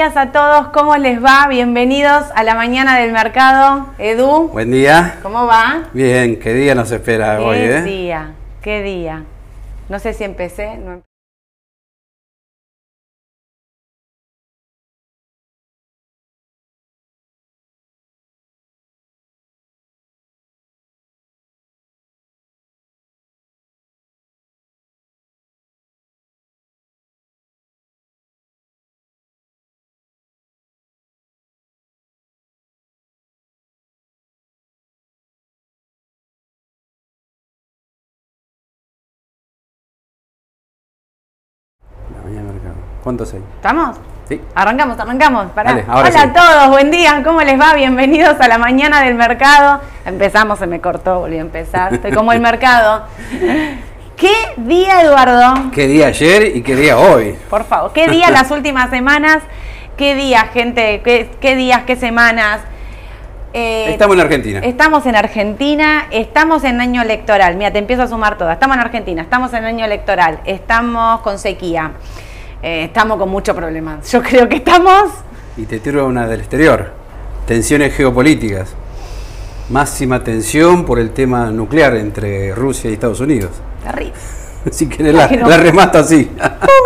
Días a todos, ¿cómo les va? Bienvenidos a la mañana del mercado. Edu, Buen día. ¿cómo va? Bien, ¿qué día nos espera ¿Qué hoy, eh? día? ¿Qué día? No sé si empecé. no ¿Cuántos hay? ¿Estamos? Sí. Arrancamos, arrancamos. Pará. Dale, ahora Hola sí. a todos, buen día, ¿cómo les va? Bienvenidos a la mañana del mercado. Empezamos, se me cortó, volví a empezar. Estoy como el mercado. ¿Qué día, Eduardo? ¿Qué día ayer y qué día hoy? Por favor, ¿qué día las últimas semanas? ¿Qué días, gente? ¿Qué, qué días, qué semanas? Eh, Estamos en Argentina. Estamos en Argentina, estamos en año electoral. Mira, te empiezo a sumar todas. Estamos en Argentina, estamos en año electoral, estamos con sequía, eh, estamos con muchos problemas. Yo creo que estamos. Y te tiro una del exterior. Tensiones geopolíticas. Máxima tensión por el tema nuclear entre Rusia y Estados Unidos. Terrible. La, que no. la remato así.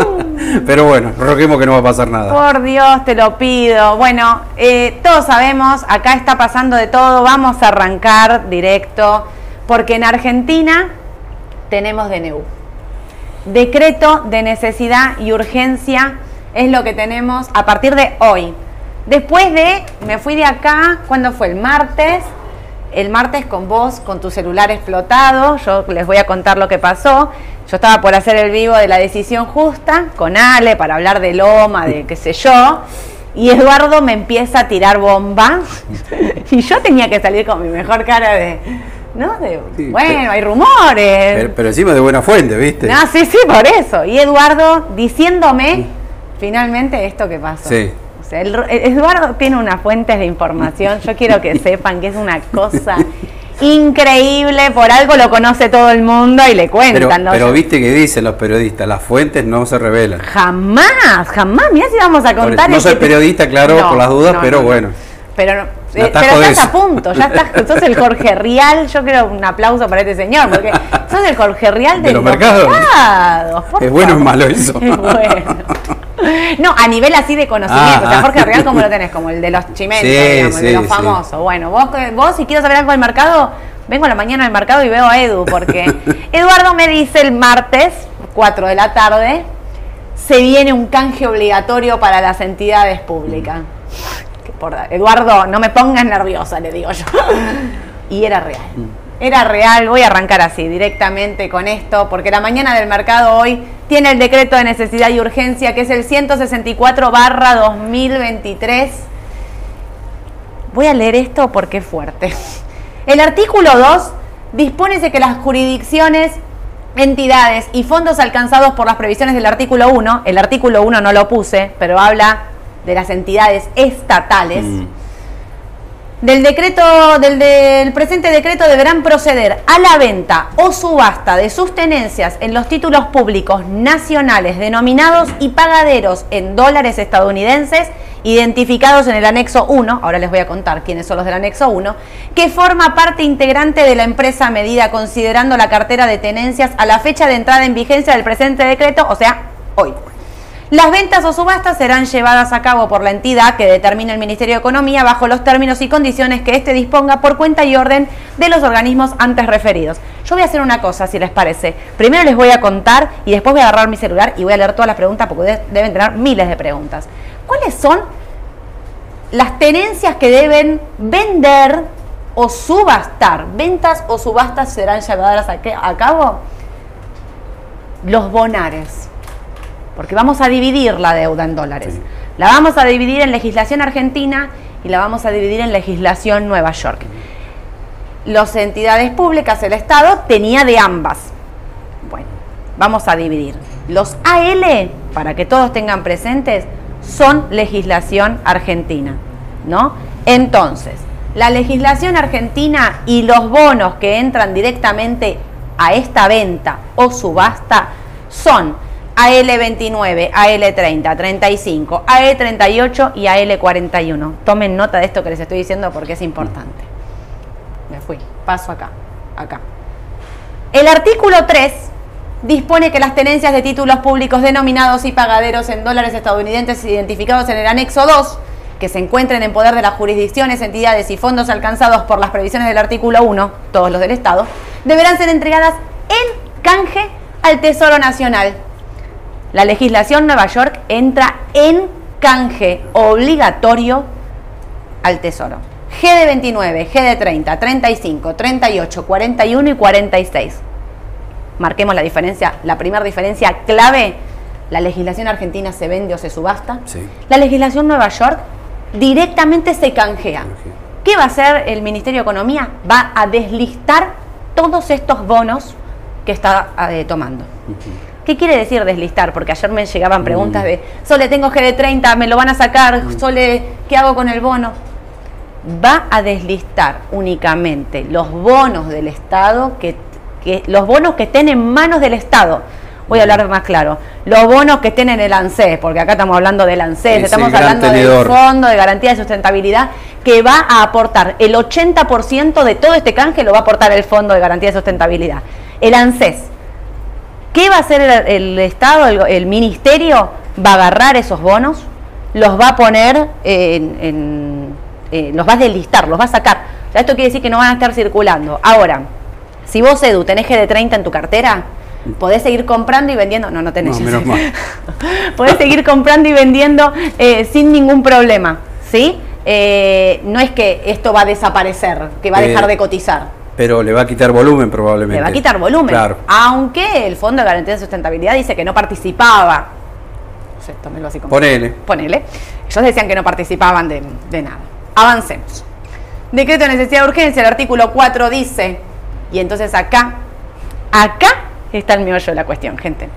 Pero bueno, roguemos que no va a pasar nada. Por Dios, te lo pido. Bueno, eh, todos sabemos, acá está pasando de todo. Vamos a arrancar directo, porque en Argentina tenemos DNU. Decreto de necesidad y urgencia es lo que tenemos a partir de hoy. Después de, me fui de acá, ¿cuándo fue? El martes. El martes con vos, con tu celular explotado. Yo les voy a contar lo que pasó. Yo estaba por hacer el vivo de la decisión justa con Ale para hablar de Loma, de qué sé yo. Y Eduardo me empieza a tirar bomba. y yo tenía que salir con mi mejor cara de. ¿No? De, Sí, bueno, pero- hay rumores. Pero, pero encima de buena fuente, ¿viste? No, sí, sí, por eso. Y Eduardo diciéndome finalmente esto que pasó. Sí. O sea, el- el- Eduardo tiene unas fuentes de información. Yo quiero que sepan que es una cosa increíble. Por algo lo conoce todo el mundo y le cuentan. Pero, ¿no? pero viste que dicen los periodistas, las fuentes no se revelan. Jamás, jamás. Mira si vamos a contar. eso- no soy periodista, claro, por las dudas, pero bueno. Pero, no- eh, pero estás a punto, ya estás, sos el Jorge Rial, yo quiero un aplauso para este señor, porque sos el Jorge Rial de, De los mercados. ¿Es bueno o malo eso? Es bueno. No, a nivel así de conocimiento. Ah, o sea, ah. Jorge Real, ¿cómo lo tenés? Como el de los chimentes, Sí, digamos, el de los sí. famosos. Bueno, vos, vos si quiero saber algo del mercado, vengo a la mañana al mercado y veo a Edu, porque Eduardo me dice el martes, 4 de la tarde, se viene un canje obligatorio para las entidades públicas. Eduardo, no me pongas nerviosa, le digo yo. Y era real. Era real, voy a arrancar así, directamente con esto, porque la mañana del mercado hoy tiene el decreto de necesidad y urgencia, que es el 164 barra 2023. Voy a leer esto porque es fuerte. El artículo 2 dispone de que las jurisdicciones entidades y fondos alcanzados por las previsiones del artículo 1, el artículo 1 no lo puse, pero habla de las entidades estatales, Mm. del decreto, del, del presente decreto deberán proceder a la venta o subasta de sus tenencias en los títulos públicos nacionales denominados y pagaderos en dólares estadounidenses identificados en el anexo 1, ahora les voy a contar quiénes son los del anexo 1, que forma parte integrante de la empresa medida considerando la cartera de tenencias a la fecha de entrada en vigencia del presente decreto, o sea, hoy. Las ventas o subastas serán llevadas a cabo por la entidad que determine el Ministerio de Economía bajo los términos y condiciones que éste disponga por cuenta y orden de los organismos antes referidos. Yo voy a hacer una cosa, si les parece. Primero les voy a contar y después voy a agarrar mi celular y voy a leer todas las preguntas porque de- deben tener miles de preguntas. ¿Cuáles son las tenencias que deben vender o subastar? ¿Ventas o subastas serán llevadas a, a cabo? Los bonares porque vamos a dividir la deuda en dólares. Sí. La vamos a dividir en legislación argentina y la vamos a dividir en legislación Nueva York. Las entidades públicas, el Estado, tenía de ambas. Bueno, vamos a dividir. Los AL, para que todos tengan presentes, son legislación argentina, ¿no? Entonces, la legislación argentina y los bonos que entran directamente a esta venta o subasta son AL29, AL30, 35, AE38 y AL41. Tomen nota de esto que les estoy diciendo porque es importante. Me fui, paso acá, acá. El artículo 3 dispone que las tenencias de títulos públicos denominados y pagaderos en dólares estadounidenses identificados en el anexo 2, que se encuentren en poder de las jurisdicciones, entidades y fondos alcanzados por las previsiones del artículo 1, todos los del Estado, deberán ser entregadas en canje al Tesoro Nacional. La legislación Nueva York entra en canje obligatorio al Tesoro. G de 29, G de 30, 35, 38, 41 y 46. Marquemos la diferencia, la primera diferencia clave, la legislación argentina se vende o se subasta. Sí. La legislación Nueva York directamente se canjea. ¿Qué va a hacer el Ministerio de Economía? Va a deslistar todos estos bonos que está eh, tomando. ¿Qué quiere decir deslistar? Porque ayer me llegaban preguntas de, Sole, tengo GD30, me lo van a sacar, Sole, ¿qué hago con el bono? Va a deslistar únicamente los bonos del Estado, que, que- los bonos que estén en manos del Estado. Voy a hablar más claro. Los bonos que estén en el ANSES, porque acá estamos hablando del ANSES, estamos hablando tenedor. del Fondo de Garantía de Sustentabilidad, que va a aportar el 80% de todo este canje, lo va a aportar el Fondo de Garantía de Sustentabilidad. El ANSES, ¿Qué va a hacer el, el Estado, el, el Ministerio? Va a agarrar esos bonos, los va a poner en, en- eh, los va a deslistar, los va a sacar. O sea, esto quiere decir que no van a estar circulando. Ahora, si vos, Edu, tenés GD30 en tu cartera, podés seguir comprando y vendiendo. No, no tenés. No, menos mal. podés seguir comprando y vendiendo eh, sin ningún problema. ¿Sí? Eh, no es que esto va a desaparecer, que va a dejar de cotizar. Pero le va a quitar volumen probablemente. Le va a quitar volumen. Claro. Aunque el Fondo de Garantía de Sustentabilidad dice que no participaba. No sé, tómelo así como. Ponele. Ponele. Ellos decían que no participaban de, de nada. Avancemos. Decreto de necesidad de urgencia, el artículo 4 dice. Y entonces acá, acá está el meollo de la cuestión, gente.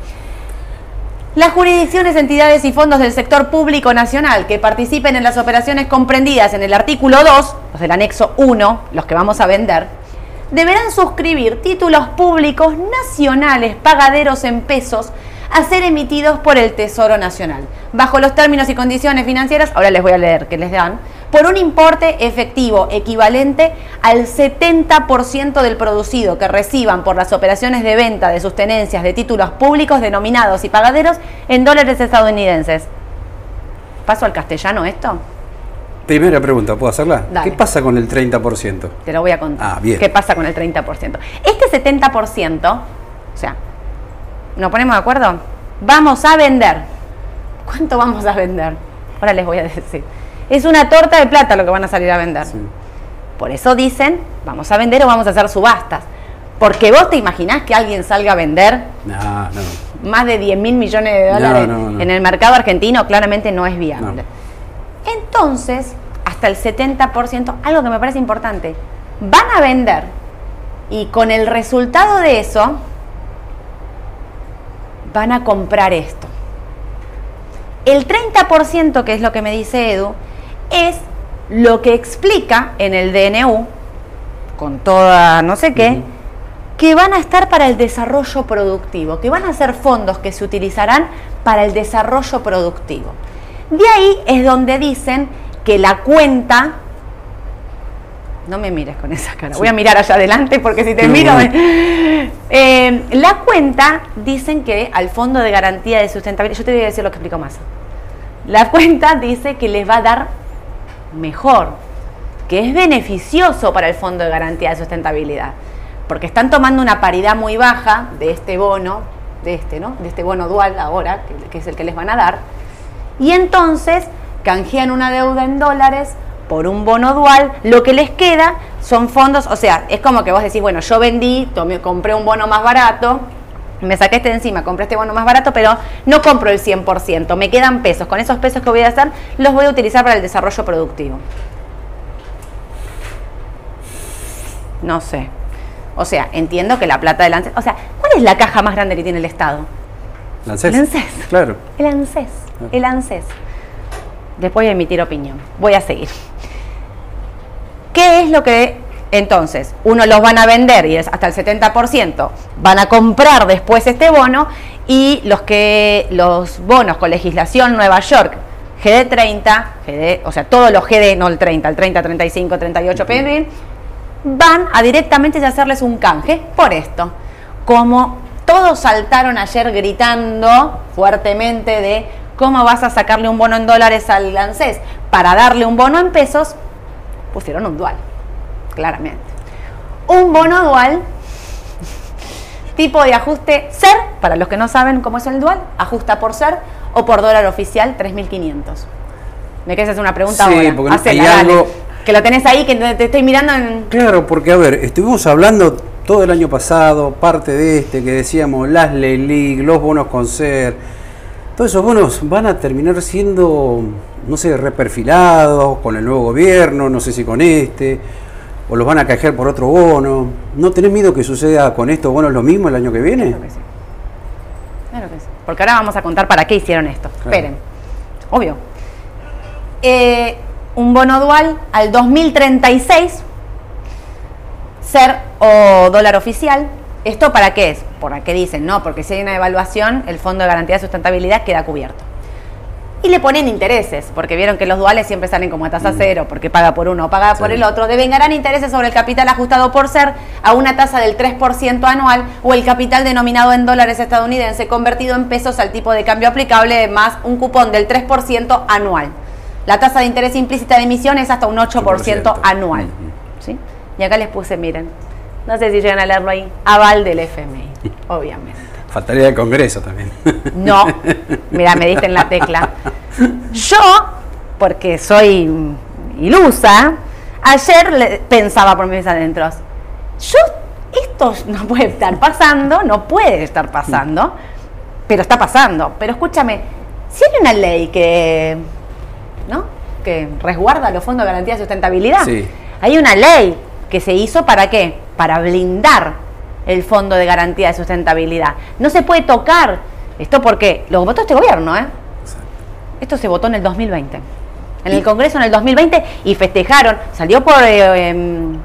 Las jurisdicciones, entidades y fondos del sector público nacional que participen en las operaciones comprendidas en el artículo 2, los del anexo 1, los que vamos a vender, deberán suscribir títulos públicos nacionales pagaderos en pesos a ser emitidos por el Tesoro Nacional, bajo los términos y condiciones financieras, ahora les voy a leer que les dan, por un importe efectivo equivalente al 70% del producido que reciban por las operaciones de venta de sus tenencias de títulos públicos denominados y pagaderos en dólares estadounidenses. ¿Paso al castellano esto? Primera pregunta, ¿puedo hacerla? Dale. ¿Qué pasa con el 30%? Te lo voy a contar. Ah, bien. ¿Qué pasa con el 30%? Este 70%, o sea, ¿nos ponemos de acuerdo? Vamos a vender. ¿Cuánto vamos a vender? Ahora les voy a decir. Es una torta de plata lo que van a salir a vender. Sí. Por eso dicen, vamos a vender o vamos a hacer subastas. Porque vos te imaginás que alguien salga a vender No, no. más de 10 mil millones de dólares No, en el mercado argentino, claramente no es viable. Entonces, hasta el 70%, algo que me parece importante, van a vender y con el resultado de eso van a comprar esto. El 30%, que es lo que me dice Edu, es lo que explica en el DNU, con toda no sé qué, que van a estar para el desarrollo productivo, que van a ser fondos que se utilizarán para el desarrollo productivo. De ahí es donde dicen que la cuenta no me mires con esa cara. Voy a mirar allá adelante porque si te miro... Eh, la cuenta dicen que al Fondo de Garantía de Sustentabilidad... Yo te voy a decir lo que explico más. La cuenta dice que les va a dar mejor, que es beneficioso para el Fondo de Garantía de Sustentabilidad. Porque están tomando una paridad muy baja de este bono, de este, ¿no? De este bono dual ahora, que, que es el que les van a dar. Y entonces canjean una deuda en dólares por un bono dual, lo que les queda son fondos, o sea, es como que vos decís, bueno, yo vendí, tomé, compré un bono más barato, me saqué este de encima, compré este bono más barato, pero no compro el 100%, me quedan pesos. Con esos pesos que voy a hacer, los voy a utilizar para el desarrollo productivo. No sé. O sea, entiendo que la plata del ANSES... O sea, ¿cuál es la caja más grande que tiene el Estado? El ANSES. El ANSES. Claro. El ANSES. El ANSES. Después voy a emitir opinión. Voy a seguir. ¿Qué es lo que entonces uno los van a vender y es hasta el 70% van a comprar después este bono y los que los bonos con legislación Nueva York GD30, GD, o sea, todos los GD, no el 30, el 30, 35, 38 PB, van a directamente hacerles un canje por esto. Como todos saltaron ayer gritando fuertemente de cómo vas a sacarle un bono en dólares al ANSES para darle un bono en pesos, pusieron un dual, claramente. Un bono dual, tipo de ajuste SER, para los que no saben cómo es el dual, ajusta por SER o por dólar oficial 3.500. ¿Me quieres hacer una pregunta Sí, ahora? porque Hacela, hay dale. algo- Que lo tenés ahí, que te estoy mirando en... Claro, porque a ver, estuvimos hablando todo el año pasado, parte de este, que decíamos las League, los bonos con ser. Todos esos bonos van a terminar siendo, no sé, reperfilados con el nuevo gobierno, no sé si con este, o los van a canjear por otro bono. ¿No tenés miedo que suceda con estos bonos lo mismo el año que viene? Claro que sí. Claro que sí. Porque ahora vamos a contar para qué hicieron esto. Claro. Esperen. Obvio. Eh, un bono dual al 2036, ser o dólar oficial. ¿Esto para qué es? ¿Por qué dicen? No, porque si hay una evaluación, el Fondo de Garantía de Sustentabilidad queda cubierto. Y le ponen intereses, porque vieron que los duales siempre salen como a tasa cero, porque paga por uno o paga por el otro. Devengarán intereses sobre el capital ajustado por ser a una tasa del 3% anual o el capital denominado en dólares estadounidense convertido en pesos al tipo de cambio aplicable más un cupón del 3% anual. La tasa de interés implícita de emisión es hasta un 8% 8%. anual. ¿Sí? Y acá les puse, miren, no sé si llegan a leerlo ahí, aval del FMI, obviamente. Faltaría el Congreso también. No, mira, me diste en la tecla. Yo, porque soy ilusa, ayer le- pensaba por mis adentros, yo, esto no puede estar pasando, no puede estar pasando, pero está pasando. Pero escúchame, si hay una ley que, ¿no? Que resguarda los fondos de garantía de sustentabilidad, Sí. hay una ley que se hizo para qué? Para blindar el fondo de garantía de sustentabilidad. No se puede tocar esto porque lo votó este gobierno, ¿eh? Esto se votó en el 2020. En el Congreso en el 2020 y festejaron. Salió por, eh, em,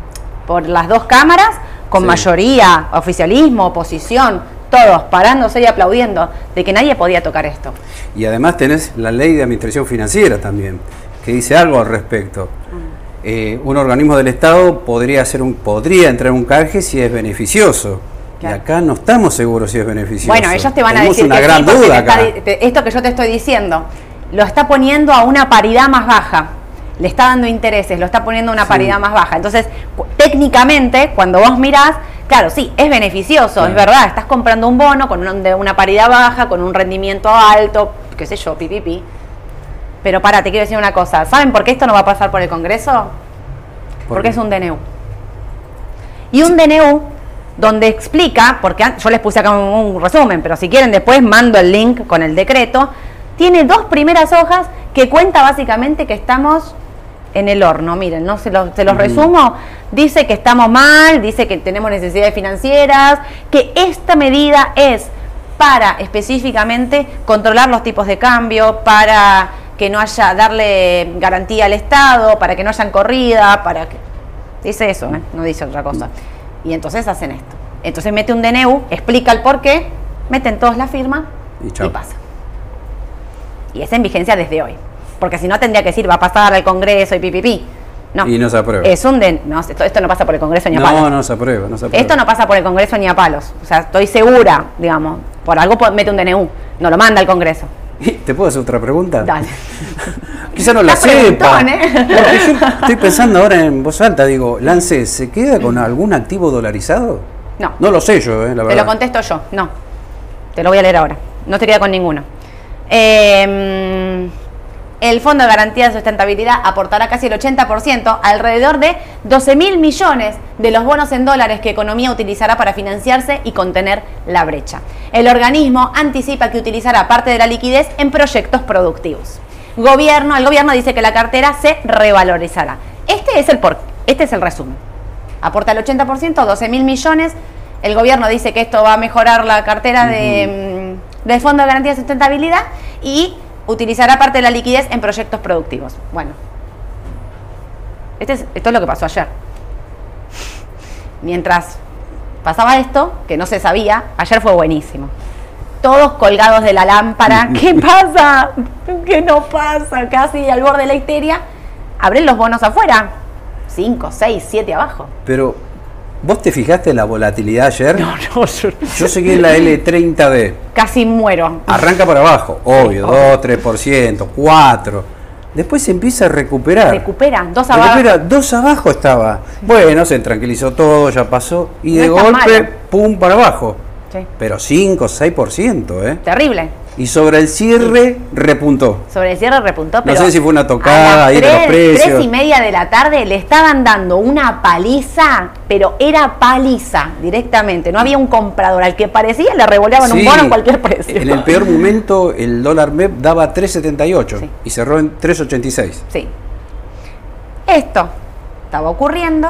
por las dos cámaras con Sí. mayoría, oficialismo, oposición, todos parándose y aplaudiendo de que nadie podía tocar esto. Y además tenés la ley de administración financiera también, que dice algo al respecto. Eh, un organismo del Estado podría, hacer un, podría entrar en un canje si es beneficioso. Claro. Y acá no estamos seguros si es beneficioso. Bueno, ellos te van a Tenemos decir una que gran sí, duda está acá. esto que yo te estoy diciendo, lo está poniendo a una paridad más baja. Le está dando intereses, lo está poniendo a una Sí. paridad más baja. Entonces, técnicamente, cuando vos mirás, claro, sí, es beneficioso, Claro. es verdad. Estás comprando un bono con un- de una paridad baja, con un rendimiento alto, qué sé yo, pipipi. Pero para, te quiero decir una cosa. ¿Saben por qué esto no va a pasar por el Congreso? ¿Por Porque qué? es un DNU. Y un DNU donde explica, porque yo les puse acá un, un resumen, pero si quieren después mando el link con el decreto, tiene dos primeras hojas que cuenta básicamente que estamos en el horno. Miren, no se los, se los Ujú. resumo. Dice que estamos mal, dice que tenemos necesidades financieras, que esta medida es para específicamente controlar los tipos de cambio, para que no haya, darle garantía al Estado, para que no hayan corrida, para que... Dice eso, ¿eh? no dice otra cosa. Y entonces hacen esto. Entonces mete un DNU, explica el por qué, meten todos la firma Y pasa. Y es en vigencia desde hoy. Porque si no tendría que decir, va a pasar al Congreso y pipipi. No. Y no se aprueba. Es un DNU. No, esto, esto no pasa por el Congreso ni a palos. No, no se aprueba, no se aprueba. Esto no pasa por el Congreso ni a palos. O sea, estoy segura, digamos. Por algo mete un DNU. No lo manda al Congreso. ¿Te puedo hacer otra pregunta? Dale. Quizá no la sepa. ¿eh? Porque yo estoy pensando ahora en voz alta, digo, Lance, ¿se queda con algún activo dolarizado? No. No lo sé yo, eh, la Te verdad. lo contesto yo. No. Te lo voy a leer ahora. No te queda con ninguno. Eh, el Fondo de Garantía de Sustentabilidad aportará casi el 80%, alrededor de 12 mil millones de los bonos en dólares que Economía utilizará para financiarse y contener la brecha. El organismo anticipa que utilizará parte de la liquidez en proyectos productivos. Gobierno, el gobierno dice que la cartera se revalorizará. Este es el por, este es el resumen. Aporta el 80%, 12 mil millones. El gobierno dice que esto va a mejorar la cartera de, mm, del Fondo de Garantía de Sustentabilidad y utilizará parte de la liquidez en proyectos productivos. Bueno, este es- esto es lo que pasó ayer. Mientras pasaba esto, que no se sabía, ayer fue buenísimo. Todos colgados de la lámpara. ¿Qué pasa? ¿Qué no pasa? Casi al borde de la histeria. Abren los bonos afuera. 5, 6, 7 abajo. Pero, ¿vos te fijaste en la volatilidad ayer? No, no, yo Yo seguí en la L30D. casi muero. Arranca para abajo, obvio, 2, 3%, 4. Después se empieza a recuperar. Recupera, dos abajo. Recupera, dos abajo estaba. Bueno, se tranquilizó todo, ya pasó. Y No de golpe, malo. pum, para abajo. Sí. Pero 5, 6%, ¿eh? Terrible. Y sobre el cierre, repuntó. Sobre el cierre repuntó, No pero sé si fue una tocada a ahí los tres- precios. Tres y media de la tarde le estaban dando una paliza, pero era paliza directamente. No había un comprador al que parecía le revoleaban un bono en cualquier precio. En el peor momento, el dólar MEP daba 3,78 Sí. y cerró en 3,86. Sí. Esto estaba ocurriendo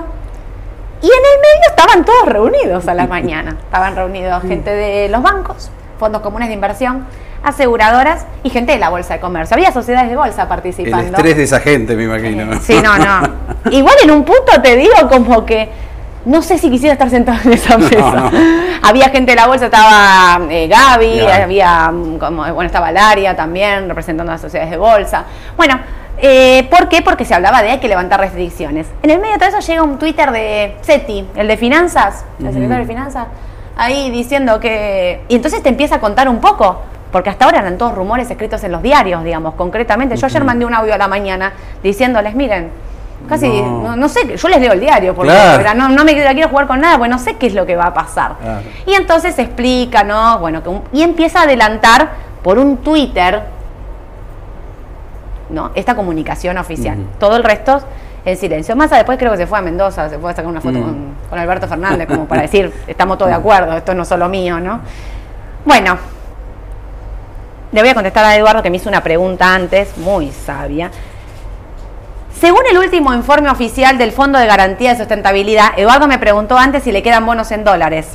y en el medio estaban todos reunidos a la mañana. Estaban reunidos gente de los bancos, fondos comunes de inversión, aseguradoras y gente de la bolsa de comercio. Había sociedades de bolsa El participando. estrés de esa gente, me imagino. Sí, no, no. Igual en un punto te digo como que no sé si quisiera estar sentado en esa mesa. no. Había gente de la bolsa, estaba eh, Gaby, había mm, como, bueno, estaba Laria también representando a las sociedades de bolsa. Bueno, eh, ¿por qué? Porque se hablaba de hay que levantar restricciones. En el medio de todo eso llega un Twitter de SETI, el de finanzas, el secretario de finanzas, ahí diciendo que... Y entonces te empieza a contar un poco. Porque hasta ahora eran todos rumores escritos en los diarios, digamos, concretamente. Yo ayer mandé un audio a la mañana diciéndoles, miren, casi, No. no, no sé, yo les leo el diario, porque Claro. no, no me quiero jugar con nada, porque no sé qué es lo que va a pasar. Claro. Y entonces explica, ¿no? Bueno, que un- y empieza a adelantar por un Twitter, ¿no? Esta comunicación oficial. Todo el resto en silencio. Más después creo que se fue a Mendoza, se fue a sacar una foto Mm. con, con Alberto Fernández, como para decir, estamos todos de acuerdo, esto no es solo mío, ¿no? Bueno, le voy a contestar a Eduardo que me hizo una pregunta antes, muy sabia. Según el último informe oficial del Fondo de Garantía de Sustentabilidad, Eduardo me preguntó antes si le quedan bonos en dólares.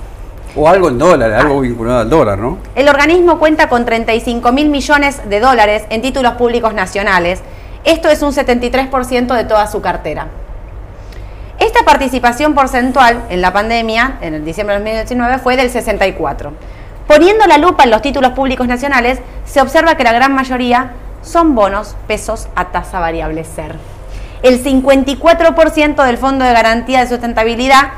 O algo en dólares, algo vinculado al dólar, ¿no? El organismo cuenta con 35 mil millones de dólares en títulos públicos nacionales. Esto es un 73% de toda su cartera. Esta participación porcentual en la pandemia, en el diciembre de 2019, fue del 64. Poniendo la lupa en los títulos públicos nacionales, se observa que la gran mayoría son bonos pesos a tasa variable SER. El 54% del Fondo de Garantía de Sustentabilidad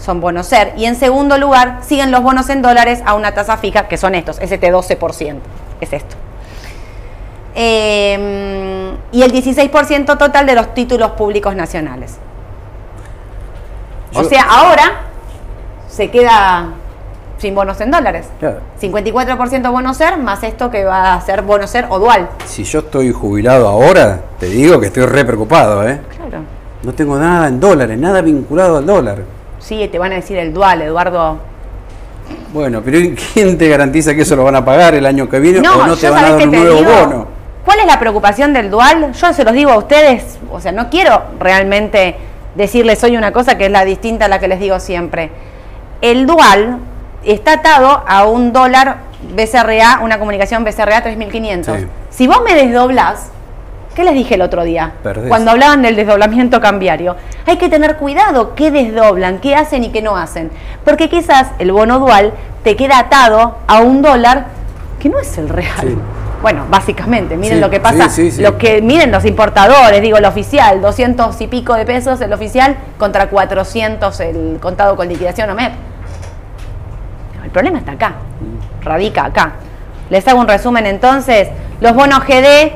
son bonos SER. Y en segundo lugar, siguen los bonos en dólares a una tasa fija, que son estos, este 12%. Es esto. Eh, y el 16% total de los títulos públicos nacionales. O sea, ahora se queda sin bonos en dólares. Claro. 54% bono ser, más esto que va a ser bono ser o dual. Si yo estoy jubilado ahora, te digo que estoy re preocupado, ¿eh? Claro. No tengo nada en dólares, nada vinculado al dólar. Sí, te van a decir el dual, Eduardo. Bueno, pero ¿quién te garantiza que eso lo van a pagar el año que viene o no te van a dar un nuevo digo, bono? ¿Cuál es la preocupación del dual? Yo se los digo a ustedes, o sea, no quiero realmente decirles hoy una cosa que es la distinta a la que les digo siempre. El dual está atado a un dólar BCRA, una comunicación BCRA 3500. Sí. Si vos me desdoblás, ¿qué les dije el otro día? Perdés. Cuando hablaban del desdoblamiento cambiario. Hay que tener cuidado qué desdoblan, qué hacen y qué no hacen. Porque quizás el bono dual te queda atado a un dólar que no es el real. Sí. Bueno, básicamente, miren Sí, lo que pasa, lo que miren los importadores, digo, el oficial, 200 y pico de pesos el oficial contra 400 el contado con liquidación OMEP. El problema está acá, radica acá. Les hago un resumen entonces. Los bonos GD,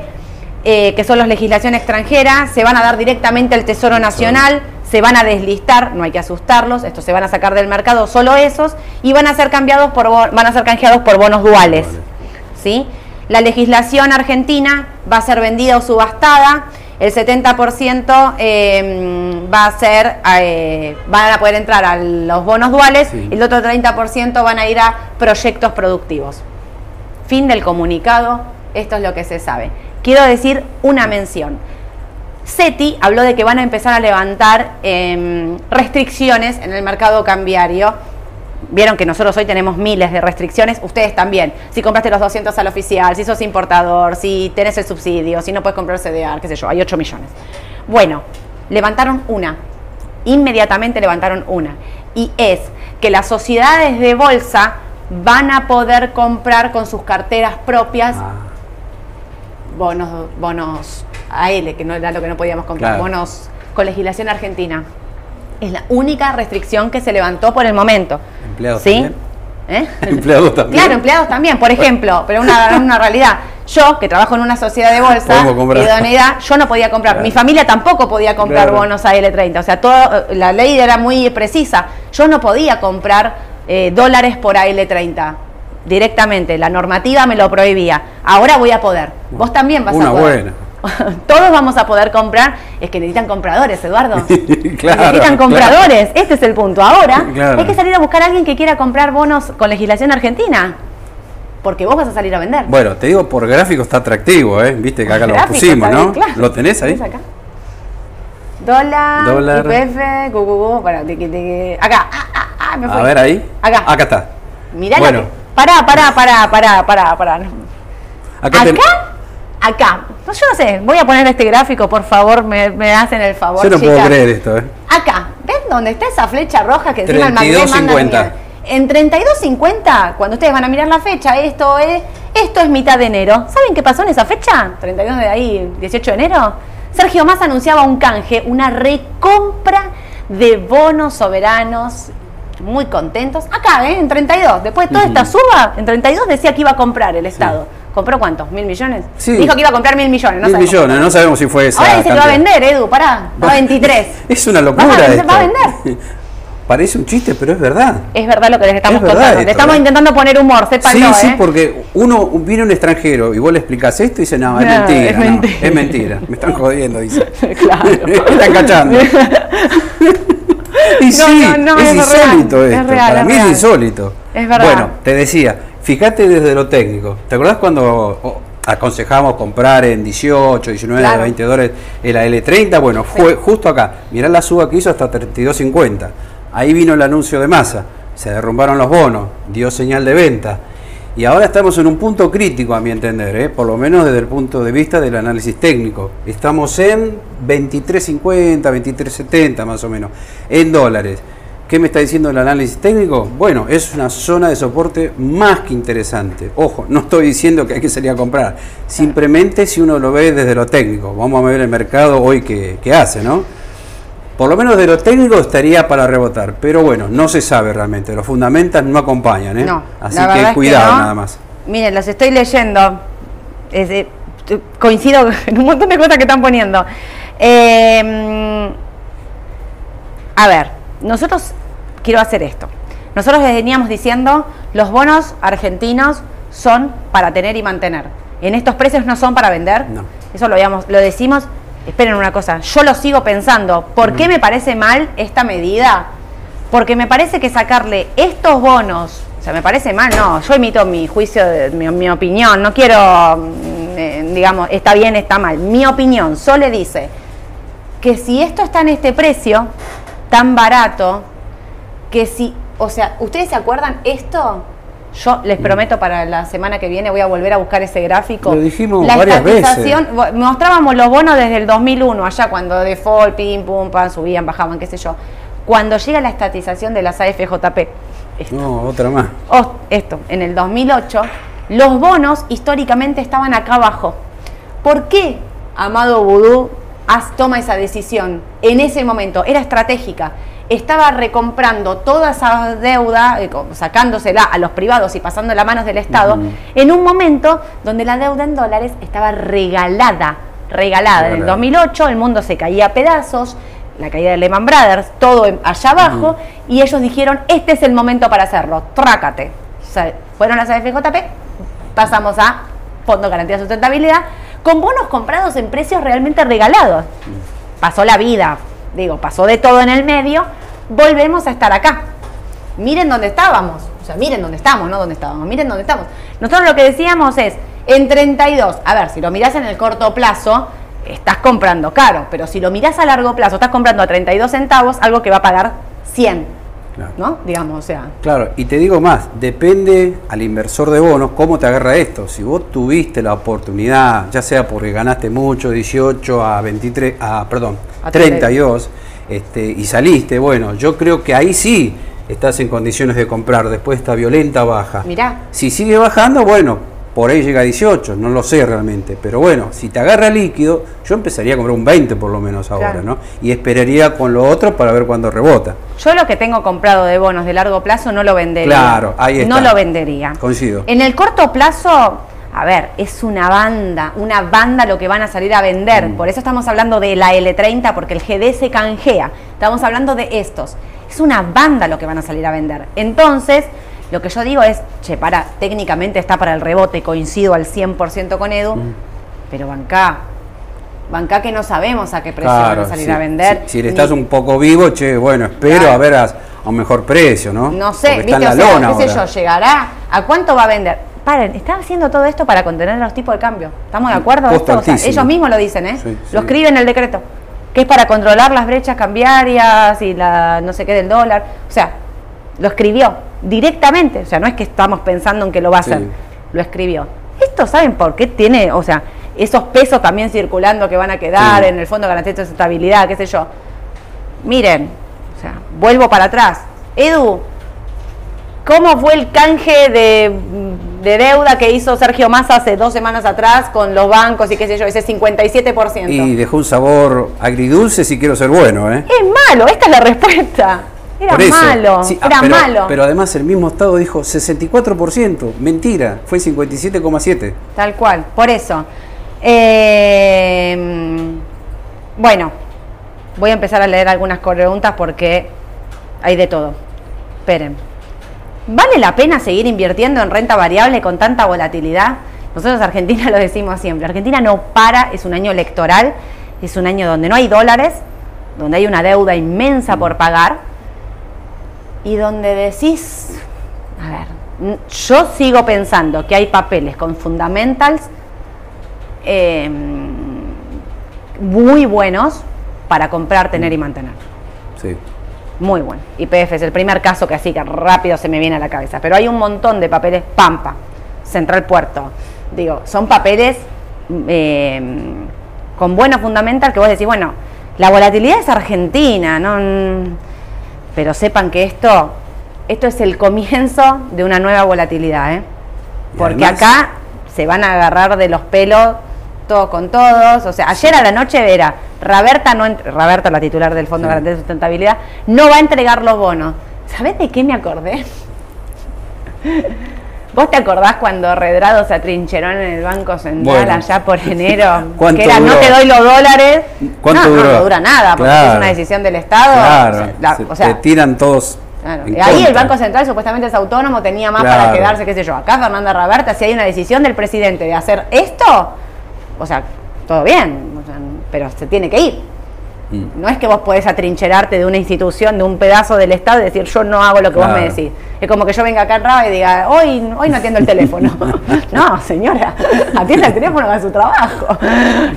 eh, que son los legislación extranjera, se van a dar directamente al Tesoro Nacional, se van a deslistar, no hay que asustarlos, estos se van a sacar del mercado solo esos, y van a ser cambiados por van a ser canjeados por bonos duales. ¿sí? La legislación argentina va a ser vendida o subastada, el 70% eh, va a ser, eh, van a poder entrar a los bonos duales Sí. y el otro 30% van a ir a proyectos productivos. Fin del comunicado, esto es lo que se sabe. Quiero decir una mención. SETI habló de que van a empezar a levantar em, restricciones en el mercado cambiario. Vieron que nosotros hoy tenemos miles de restricciones, ustedes también. Si compraste los 200 al oficial, si sos importador, si tenés el subsidio, si no puedes comprar CDR, qué sé yo, hay 8 millones. Bueno, levantaron una, inmediatamente levantaron una. Y es que las sociedades de bolsa van a poder comprar con sus carteras propias Ah, bonos, bonos AL, que no era lo que no podíamos comprar, Claro. bonos con legislación argentina. Es la única restricción que se levantó por el momento. Empleados ¿Sí? también. ¿Eh? Empleados también. Claro, empleados también, por ejemplo, pero una, una realidad. Yo, que trabajo en una sociedad de bolsa, idoneidad, yo no podía comprar. Claro. Mi familia tampoco podía comprar Claro. bonos AL30. O sea, todo, la ley era muy precisa. Yo no podía comprar eh, dólares por AL30 directamente. La normativa me lo prohibía. Ahora voy a poder. Vos también vas Una a poder. buena. Todos vamos a poder comprar. Es que necesitan compradores, Eduardo. Claro, necesitan claro. compradores. Este es el punto. Ahora Claro. hay que salir a buscar a alguien que quiera comprar bonos con legislación argentina. Porque vos vas a salir a vender. Bueno, te digo, por gráfico está atractivo, ¿eh? Viste que acá lo pusimos, ¿no? bien, claro. ¿Lo tenés ahí? ¿Tenés acá? Dólar, Dólar. IPF, cucucú, para, tiqui, tiqui. acá, ah, ah, ah, me A fui. ver ahí. Acá. Acá está. Mirá Bueno. lo que. Pará, pará, pará, pará, pará, pará. Acá, Acá, ten- acá. No, yo no sé, voy a poner este gráfico, por favor, me, me hacen el favor. Yo no puedo creer esto, ¿eh? Acá, ¿ven dónde está esa flecha roja que encima el Magreb 32.50. manda? En 32.50, cuando ustedes van a mirar la fecha, esto es, esto es mitad de enero. ¿Saben qué pasó en esa fecha? 32 de ahí, 18 de enero. Sergio Massa anunciaba un canje, una recompra de bonos soberanos. Muy contentos. Acá, ¿eh? en 32. Después de toda esta suba, en 32 decía que iba a comprar el Estado. ¿Compró cuántos? ¿Mil millones? Sí. Dijo que iba a comprar mil millones. No Mil sabemos millones, no sabemos si fue esa. Ahora dice que va a cantidad. vender, Edu, pará. Va a 23. Es una ¿Vas locura a vender? esto. ¿Va a vender? Parece un chiste, pero es verdad. Es verdad lo que les estamos Es contando. esto, Le estamos ¿eh? intentando poner humor, sépanlo, Sí, sí, ¿eh? porque uno viene un extranjero y vos le explicás esto y dice, no, es No, mentira, es no, mentira. es mentira. Me están jodiendo, dice. Claro. Me están cachando. y No, sí, no, no, es, insólito es esto. Para mí es insólito. Es verdad. Bueno, te decía, fíjate desde lo técnico. ¿Te acordás cuando oh, aconsejamos comprar en 18, 19, Claro. 20 dólares el L30? Bueno, fue justo acá. Mirá la suba que hizo hasta 32.50. Ahí vino el anuncio de masa. Se derrumbaron los bonos, dio señal de venta. Y ahora estamos en un punto crítico, a mi entender, ¿eh? por lo menos desde el punto de vista del análisis técnico. Estamos en 23.50, 23.70 más o menos, en dólares. ¿Qué me está diciendo el análisis técnico? Bueno, es una zona de soporte más que interesante. Ojo, no estoy diciendo que hay que salir a comprar. Simplemente si uno lo ve desde lo técnico. Vamos a ver el mercado hoy que, que hace, ¿no? Por lo menos de lo técnico estaría para rebotar. Pero bueno, no se sabe realmente. Los fundamentos no acompañan, ¿eh? No, Así que es cuidado no. nada más. Miren, los estoy leyendo. Es, coincido en un montón de cosas que están poniendo. Eh, a ver, nosotros quiero hacer esto. Nosotros les veníamos diciendo, los bonos argentinos son para tener y mantener. En estos precios no son para vender. No. Eso lo, decimos. Esperen una cosa, yo lo sigo pensando. ¿Por qué me parece mal esta medida? Porque me parece que sacarle estos bonos, o sea, me parece mal, no, yo emito mi juicio, mi, mi opinión, no quiero, mm, eh, digamos, está bien, está mal. Mi opinión solo dice que si esto está en este precio, tan barato, que si, o sea, ¿ustedes se acuerdan esto? Yo les prometo para la semana que viene voy a volver a buscar ese gráfico. Lo dijimos la varias vo- Mostrábamos los bonos desde el 2001, allá cuando default, pim, pum, pam, subían, bajaban, qué sé yo. Cuando llega la estatización de las AFJP, esto, No, otra más. o- esto, en el 2008, los bonos históricamente estaban acá abajo. ¿Por qué, amado Vudú, toma esa decisión en ese momento? Era estratégica. Estaba recomprando toda esa deuda, eh, sacándosela a los privados y pasando a manos del Estado, en un momento donde la deuda en dólares estaba regalada. Regalada. En el Regalada. 2008 el mundo se caía a pedazos, la caída de Lehman Brothers, todo en- allá abajo, y ellos dijeron, este es el momento para hacerlo, trácate. O sea, fueron las AFJP, pasamos a Fondo de Garantía de Sustentabilidad, con bonos comprados en precios realmente regalados. Pasó la vida, digo, pasó de todo en el medio, volvemos a estar acá. Miren dónde estábamos, o sea, miren dónde estamos, no dónde estábamos, miren dónde estamos. Nosotros lo que decíamos es, en 32, a ver, si lo mirás en el corto plazo, estás comprando caro, pero si lo mirás a largo plazo, estás comprando a 32 centavos algo que va a pagar 100, Claro. ¿no? Digamos, o sea, Claro, y te digo más, depende al inversor de bonos cómo te agarra esto. Si vos tuviste la oportunidad, ya sea porque ganaste mucho, 18 a 23, a, perdón, A 32, este, y saliste, bueno, yo creo que ahí sí estás en condiciones de comprar después de esta violenta baja. Mirá. Si sigue bajando, bueno, por ahí llega a 18, no lo sé realmente, pero bueno, si te agarra líquido, yo empezaría a comprar un 20 por lo menos ahora, Claro. ¿no? Y esperaría con lo otro para ver cuándo rebota. yo lo que tengo comprado de bonos de largo plazo no lo vendería. Claro, ahí está. No lo vendería. Coincido. En el corto plazo, a ver, es una banda, una banda lo que van a salir a vender. Mm. Por eso estamos hablando de la L30, porque el GD se canjea. Estamos hablando de estos. Es una banda lo que van a salir a vender. Entonces, lo que yo digo es, che, para, técnicamente está para el rebote, coincido al 100% con Edu, Mm. pero bancá. Bancá que no sabemos a qué precio van a salir sí. a vender. Si, si le estás ni- un poco vivo, che, bueno, espero Claro. a ver a, a un mejor precio, ¿no? No sé, ¿viste? está O sea, lona qué sé yo, llegará. ¿A cuánto va a vender? Paren, están haciendo todo esto para contener los tipos de cambio. ¿Estamos de acuerdo? Costo Esto, o sea, altísimo. ellos mismos lo dicen, ¿eh? Sí, lo escriben en el decreto. Que es para controlar las brechas cambiarias y la no sé qué del dólar. O sea, lo escribió directamente. O sea, no es que estamos pensando en que lo va a hacer. Sí. Lo escribió. Esto, ¿saben por qué tiene? O sea, esos pesos también circulando que van a quedar Sí. en el Fondo Garantía de Estabilidad, qué sé yo. Miren, o sea, vuelvo para atrás. Edu, ¿cómo fue el canje de, de deuda que hizo Sergio Massa hace dos semanas atrás con los bancos y qué sé yo, ese 57%? Y dejó un sabor agridulce si quiero ser bueno, ¿eh? Es malo, esta es la respuesta. Era malo, Sí, ah, era pero, malo. Pero además el mismo Estado dijo 64%. Mentira, fue 57,7%. Tal cual, por eso. Eh, bueno, voy a empezar a leer algunas preguntas porque hay de todo. Esperen. ¿Vale la pena seguir invirtiendo en renta variable con tanta volatilidad? Nosotros Argentina lo decimos siempre. Argentina no para, es un año electoral, es un año donde no hay dólares, donde hay una deuda inmensa por pagar y donde decís, a ver, yo sigo pensando que hay papeles con fundamentals eh, muy buenos para comprar, tener y mantener. Sí. Muy bueno. YPF es el primer caso que así que rápido se me viene a la cabeza. Pero hay un montón de papeles Pampa, Central Puerto. Digo, son papeles eh, con buenos fundamental que vos decís, bueno, la volatilidad es argentina, ¿no? Pero sepan que esto, esto es el comienzo de una nueva volatilidad, ¿eh? Porque además- acá se van a agarrar de los pelos todos con todos. O sea, ayer a la noche era, Raberta, no Raberta, la titular del Fondo de Sí. Garantía de Sustentabilidad, no va a entregar los bonos. ¿Sabés de qué me acordé? ¿Vos te acordás cuando Redrado se atrincheró en el Banco Central Bueno. allá por enero? ¿Cuánto que era, no te doy los dólares. ¿Cuánto no, no, duró? no dura nada, porque Claro. es una decisión del Estado. Claro, O sea, la- se- o sea, te tiran todos. Claro, Ahí el. Banco Central supuestamente es autónomo, tenía más para quedarse, qué sé yo. Acá Fernanda Raberta, si hay una decisión del presidente de hacer esto, o sea, todo bien, pero se tiene que ir. Mm. No es que vos podés atrincherarte de una institución, de un pedazo del Estado y decir yo no hago lo que vos me decís. Es como que yo venga acá en Raba y diga, hoy, hoy no atiendo el teléfono. no, señora, atienda el teléfono a su trabajo.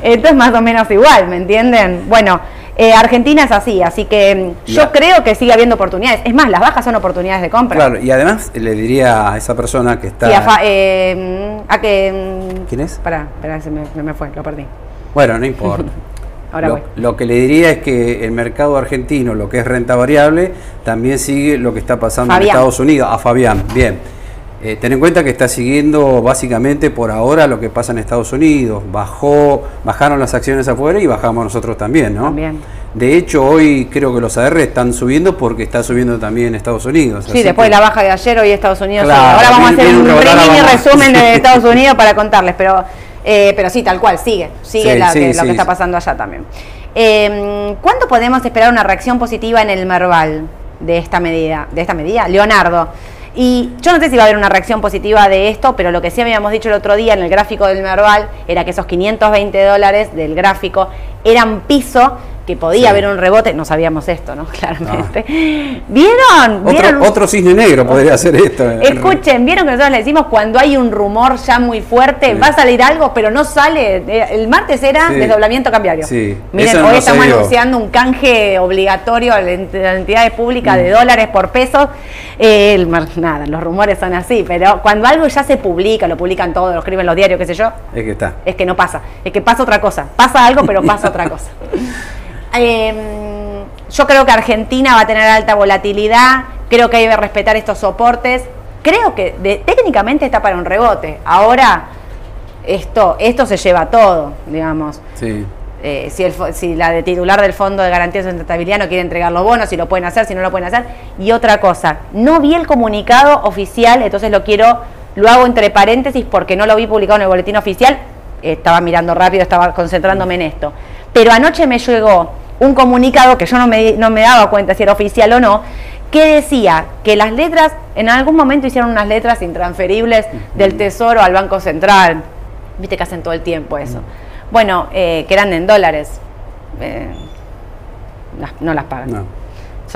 Esto es más o menos igual, ¿me entienden? Bueno, Eh, Argentina es así, así que mm, yo creo que sigue habiendo oportunidades. Es más, las bajas son oportunidades de compra. Claro, y además le diría a esa persona que está... Sí, a, fa- eh, mm, a que... ¿Quién es? Pará, pará, se me, se me fue, lo perdí. Bueno, no importa. Ahora lo, voy. lo que le diría es que el mercado argentino, lo que es renta variable, también sigue lo que está pasando en. Estados Unidos. A Fabián, bien. Eh, ten en cuenta que está siguiendo básicamente por ahora lo que pasa en Estados Unidos. Bajó, bajaron las acciones afuera y bajamos nosotros también, ¿no? También. De hecho, hoy creo que los AR están subiendo porque está subiendo también Estados Unidos. Sí, después de que- la baja de ayer, hoy Estados Unidos. Claro. Ahora vamos a hacer un mini resumen de Estados Unidos para contarles, pero, eh, pero sí, tal cual, sigue. Sigue Sí, la sí, que- lo que está pasando allá también. Eh, ¿Cuándo podemos esperar una reacción positiva en el Merval de esta medida? De esta medida, Leonardo. Y yo no sé si va a haber una reacción positiva de esto, pero lo que sí habíamos dicho el otro día en el gráfico del Merval era que esos 520 dólares del gráfico eran piso, que podía Sí. haber un rebote. No sabíamos esto, ¿no? Claramente. ¿Vieron? ¿Vieron? Otro, otro cisne negro podría hacer esto. Escuchen, vieron que nosotros le decimos cuando hay un rumor ya muy fuerte, Sí. va a salir algo, pero no sale. Eh, El martes era Sí. desdoblamiento cambiario. Sí. Miren, no hoy estamos anunciando un canje obligatorio a las entidades públicas Mm. de dólares por pesos. Eh, el nada, los rumores son así, pero cuando algo ya se publica, lo publican todos, lo escriben los diarios, qué sé yo, Es que está. es que no pasa, es que pasa otra cosa. Pasa algo, pero pasa otra cosa. Eh, yo creo que Argentina va a tener alta volatilidad, creo que hay que respetar estos soportes. Creo que de- técnicamente está para un rebote. Ahora, esto, esto se lleva todo, digamos. Sí. Eh, si, el, fo- si la de titular del Fondo de Garantía de Sustentabilidad no quiere entregar los bonos, si lo pueden hacer, si no lo pueden hacer. Y otra cosa, no vi el comunicado oficial, entonces lo quiero, lo hago entre paréntesis porque no lo vi publicado en el boletín oficial. Eh, Estaba mirando rápido, estaba concentrándome en esto. Pero anoche me llegó un comunicado que yo no me, no me daba cuenta si era oficial o no, que decía que las letras, en algún momento hicieron unas letras intransferibles del Tesoro al Banco Central. Viste que hacen todo el tiempo eso. Bueno, eh, que eran en dólares. Eh, no las pagan. No.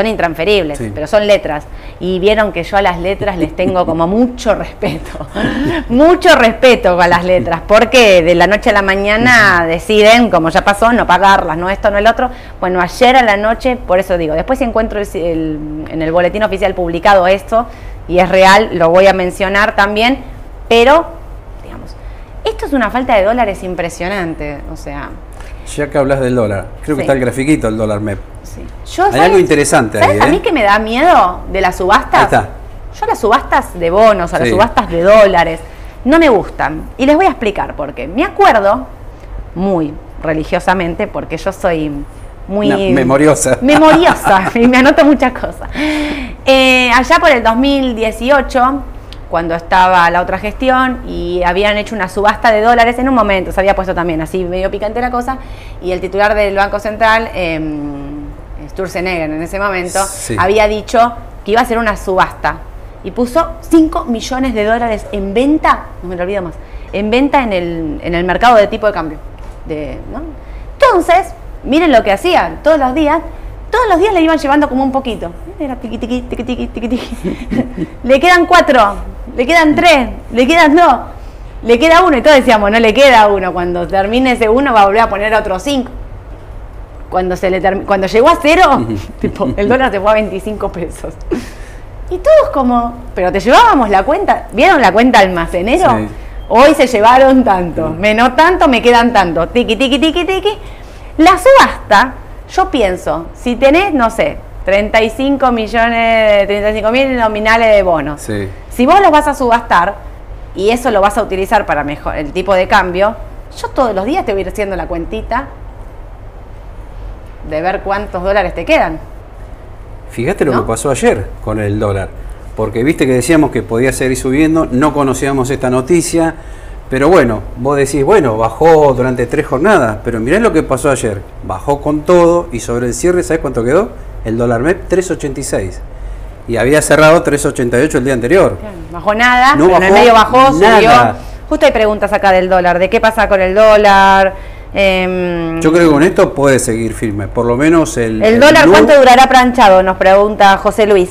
Son intransferibles, Sí. pero son letras. Y vieron que yo a las letras les tengo como mucho respeto. mucho respeto a las letras. Porque de la noche a la mañana deciden, como ya pasó, no pagarlas, no esto, no el otro. Bueno, ayer a la noche, por eso digo, después si encuentro el- el- en el boletín oficial publicado esto, y es real, lo voy a mencionar también, pero, digamos, esto es una falta de dólares impresionante. O sea, Ya que hablas del dólar, creo Sí. que está el grafiquito del dólar MEP. Sí. Yo, Hay algo interesante ahí, ¿sabes a ¿eh? mí que me da miedo de las subastas? Ahí está. Yo las subastas de bonos, a las Sí. subastas de dólares, no me gustan. Y les voy a explicar por qué. Me acuerdo, muy religiosamente, porque yo soy muy... Memoriosa. Memoriosa, y me anoto muchas cosas. Eh, allá por el 2018, cuando estaba la otra gestión y habían hecho una subasta de dólares en un momento, se había puesto también así medio picante la cosa, y el titular del Banco Central, eh, Sturzenegger en ese momento, Sí. había dicho que iba a hacer una subasta y puso 5 millones de dólares en venta, no me lo olvido más, en venta en el, en el mercado de tipo de cambio. De, ¿no? Entonces, miren lo que hacían todos los días. Todos los días le iban llevando como un poquito. Era tiqui, tiqui, tiqui, tiqui, tiqui, tiqui. le quedan cuatro, le quedan tres, le quedan dos, le queda uno. Y todos decíamos, no le queda uno. Cuando termine ese uno va a volver a poner otros cinco. Cuando, se le termi- cuando llegó a cero, tipo, el dólar se fue a 25 pesos. Y todos como, pero te llevábamos la cuenta, ¿vieron la cuenta almacenero? Sí. Hoy se llevaron tanto, menos tanto, me quedan tanto, tiqui, tiqui, tiqui, tiqui. La subasta, yo pienso, si tenés, no sé, 35 millones, 35 mil nominales de bonos, Sí. si vos los vas a subastar y eso lo vas a utilizar para mejor el tipo de cambio, yo todos los días te voy a ir haciendo la cuentita de ver cuántos dólares te quedan. Fíjate lo ¿No? que pasó ayer con el dólar. Porque viste que decíamos que podía seguir subiendo, no conocíamos esta noticia. Pero bueno, vos decís, bueno, bajó durante tres jornadas. Pero mirá lo que pasó ayer. Bajó con todo y sobre el cierre, ¿sabes cuánto quedó? El dólar MEP 3.86. Y había cerrado 3.88 el día anterior. Bajó nada, No pero en el medio bajó, nada. subió. Justo hay preguntas acá del dólar, de qué pasa con el dólar. Em, Yo creo que con esto puede seguir firme. Por lo menos el. ¿El dólar blue- cuánto durará planchado? Nos pregunta José Luis.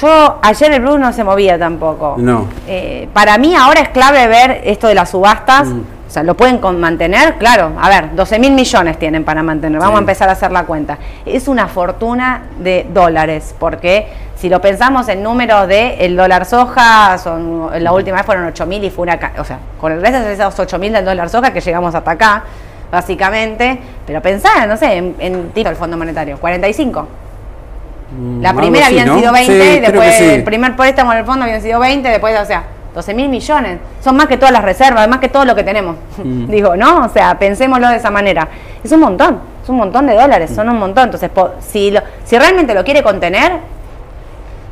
Yo, ayer el blue no se movía tampoco. No. Eh, para mí ahora es clave ver esto de las subastas, Mm. O sea, ¿lo pueden con- mantener? Claro, a ver, 12 mil millones tienen para mantener. Vamos Sí. a empezar a hacer la cuenta. Es una fortuna de dólares, porque si lo pensamos en números de el dólar soja, son, la última vez fueron 8 mil y fue una... O sea, con el resto de esos 8 mil del dólar soja que llegamos hasta acá, básicamente. Pero pensá, no sé, en, en tipo del Fondo Monetario, 45. La primera así, habían ¿no? sido 20, Sí, creo después que sí. el primer préstamo en el fondo habían sido 20, después, o sea, 12 mil millones. Son más que todas las reservas, más que todo lo que tenemos. Mm. Digo, ¿no? O sea, pensémoslo de esa manera. Es un montón, es un montón de dólares, son un montón. Entonces, po- si, lo- si realmente lo quiere contener,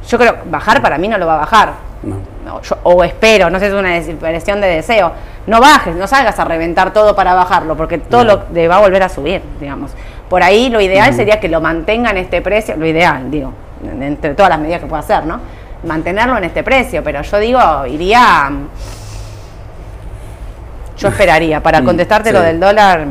yo creo bajar para mí no lo va a bajar. No. No, yo- o espero, no sé, es una expresión de deseo. No bajes, no salgas a reventar todo para bajarlo, porque todo No. lo de- va a volver a subir, digamos. Por ahí lo ideal sería que lo mantengan este precio, lo ideal, digo, en- entre todas las medidas que pueda hacer, ¿no? Mantenerlo en este precio, pero yo digo, iría. Yo esperaría, para Mm, contestarte sí. lo del dólar.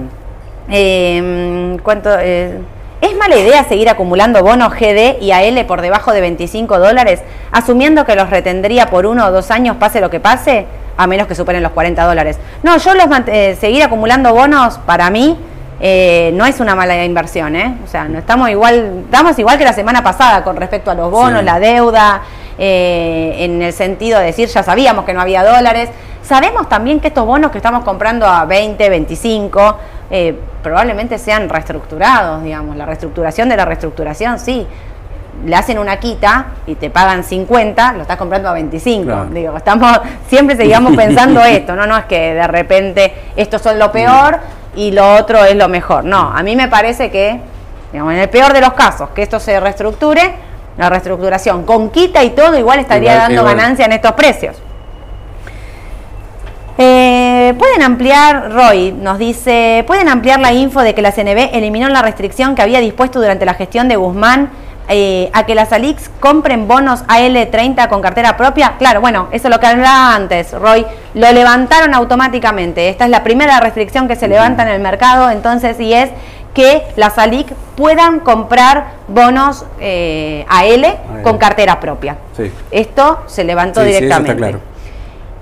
eh, ¿Cuánto? eh, ¿Es mala idea seguir acumulando bonos GD y AL por debajo de 25 dólares, asumiendo que los retendría por uno o dos años, pase lo que pase, a menos que superen los 40 dólares? No, yo los eh, seguir acumulando bonos, para mí, eh, no es una mala inversión, ¿eh? O sea, no estamos igual, estamos igual que la semana pasada con respecto a los bonos, Sí. la deuda, eh, en el sentido de decir, ya sabíamos que no había dólares. Sabemos también que estos bonos que estamos comprando a 20, 25, eh, probablemente sean reestructurados, digamos. La reestructuración de la reestructuración, sí. Le hacen una quita y te pagan 50, lo estás comprando a 25. Claro. Digo, estamos, siempre seguimos pensando esto, ¿no? No es que de repente estos son lo peor y lo otro es lo mejor. No, a mí me parece que, digamos, en el peor de los casos, que esto se reestructure, la reestructuración con quita y todo igual estaría Igual, dando igual. ganancia en estos precios. Eh, pueden ampliar, Roy nos dice, pueden ampliar la info de que la CNB eliminó la restricción que había dispuesto durante la gestión de Guzmán eh, a que las ALIX compren bonos AL30 con cartera propia. Claro, bueno, eso es lo que hablaba antes, Roy, lo levantaron automáticamente. Esta es la primera restricción que se levanta en el mercado, entonces, y es que las ALIC puedan comprar bonos eh, AL con cartera propia. Sí. Esto se levantó Sí, sí, eso está directamente. claro.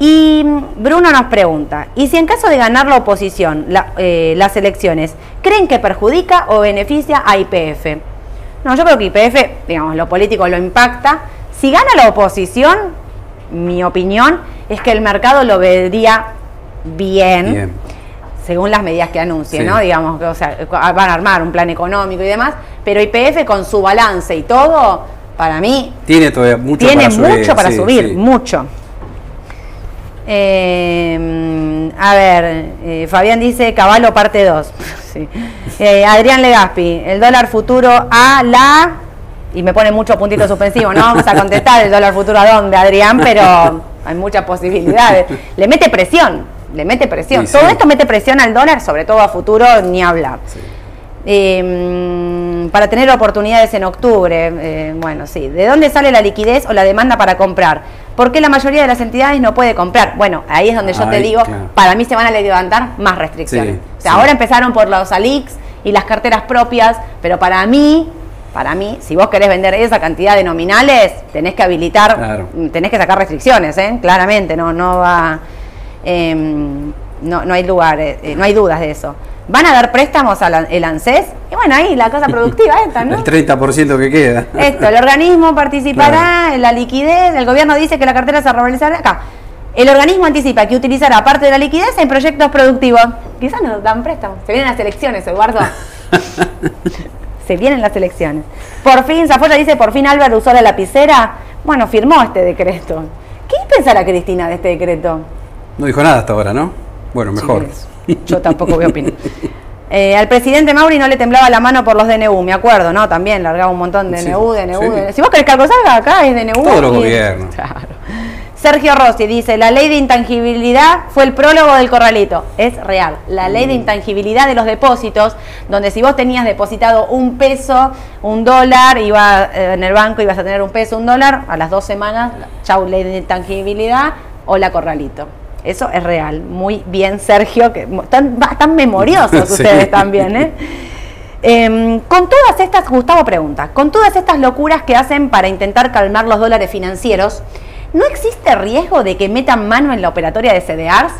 Y Bruno nos pregunta, ¿y si en caso de ganar la oposición la- eh, las elecciones, creen que perjudica o beneficia a IPF? No, yo creo que IPF, digamos, lo político lo impacta. Si gana la oposición, mi opinión es que el mercado lo vería bien, Bien. según las medidas que anuncie, Sí. ¿no? Digamos, que, o sea, van a armar un plan económico y demás, pero IPF con su balance y todo, para mí Tiene todavía mucho tiene para subir. mucho para sí, subir, sí. mucho. Eh, a ver, eh, Fabián dice Caballo parte 2. Sí. Eh, Adrián Legaspi, el dólar futuro a la... Y me pone mucho puntito suspensivo, no vamos a contestar el dólar futuro a dónde, Adrián, pero hay muchas posibilidades. Le mete presión, le mete presión. Sí, Todo sí. esto mete presión al dólar, sobre todo a futuro, ni hablar. Eh, para tener oportunidades en octubre, eh, bueno, sí. ¿De dónde sale la liquidez o la demanda para comprar? ¿Por qué la mayoría de las entidades no puede comprar? Bueno, ahí es donde yo te digo, claro. para mí se van a levantar más restricciones. Sí, o sea, sí. ahora empezaron por los ALIX y las carteras propias, pero para mí, para mí, si vos querés vender esa cantidad de nominales, tenés que habilitar, Claro. tenés que sacar restricciones, ¿eh? claramente, no, no va, eh, no, no hay lugar, eh, eh, no hay dudas de eso. ¿Van a dar préstamos al el ANSES? Y bueno, ahí la cosa productiva esta, ¿no? El 30% que queda. Esto, el organismo participará en la liquidez, el gobierno dice que la cartera se realizará acá. El organismo anticipa que utilizará parte de la liquidez en proyectos productivos. Quizás nos dan préstamos. Se vienen las elecciones, Eduardo. Se vienen las elecciones. Por fin, Zafoya dice, por fin Álvaro usó la lapicera. Bueno, firmó este decreto. ¿Qué pensará Cristina de este decreto? No dijo nada hasta ahora, ¿no? Bueno, mejor. Sí, Yo tampoco voy a opinar. Eh, al presidente Mauri no le temblaba la mano por los DNU, me acuerdo, ¿no? También largaba un montón de Sí, DNU, DNU, sí. DNU. Si vos querés que algo salga acá, es DNU. Todos los gobiernos. Claro. Sergio Rossi dice, la ley de intangibilidad fue el prólogo del corralito. Es real. La ley Mm. de intangibilidad de los depósitos, donde si vos tenías depositado un peso, un dólar, iba eh, en el banco ibas a tener un peso, un dólar, a las dos semanas, chau, ley de intangibilidad, hola corralito. Eso es real. Muy bien, Sergio, que están, están memoriosos Sí. ustedes también, ¿eh? Em, con todas estas, Gustavo pregunta, con todas estas locuras que hacen para intentar calmar los dólares financieros, ¿no existe riesgo de que metan mano en la operatoria de CDRs?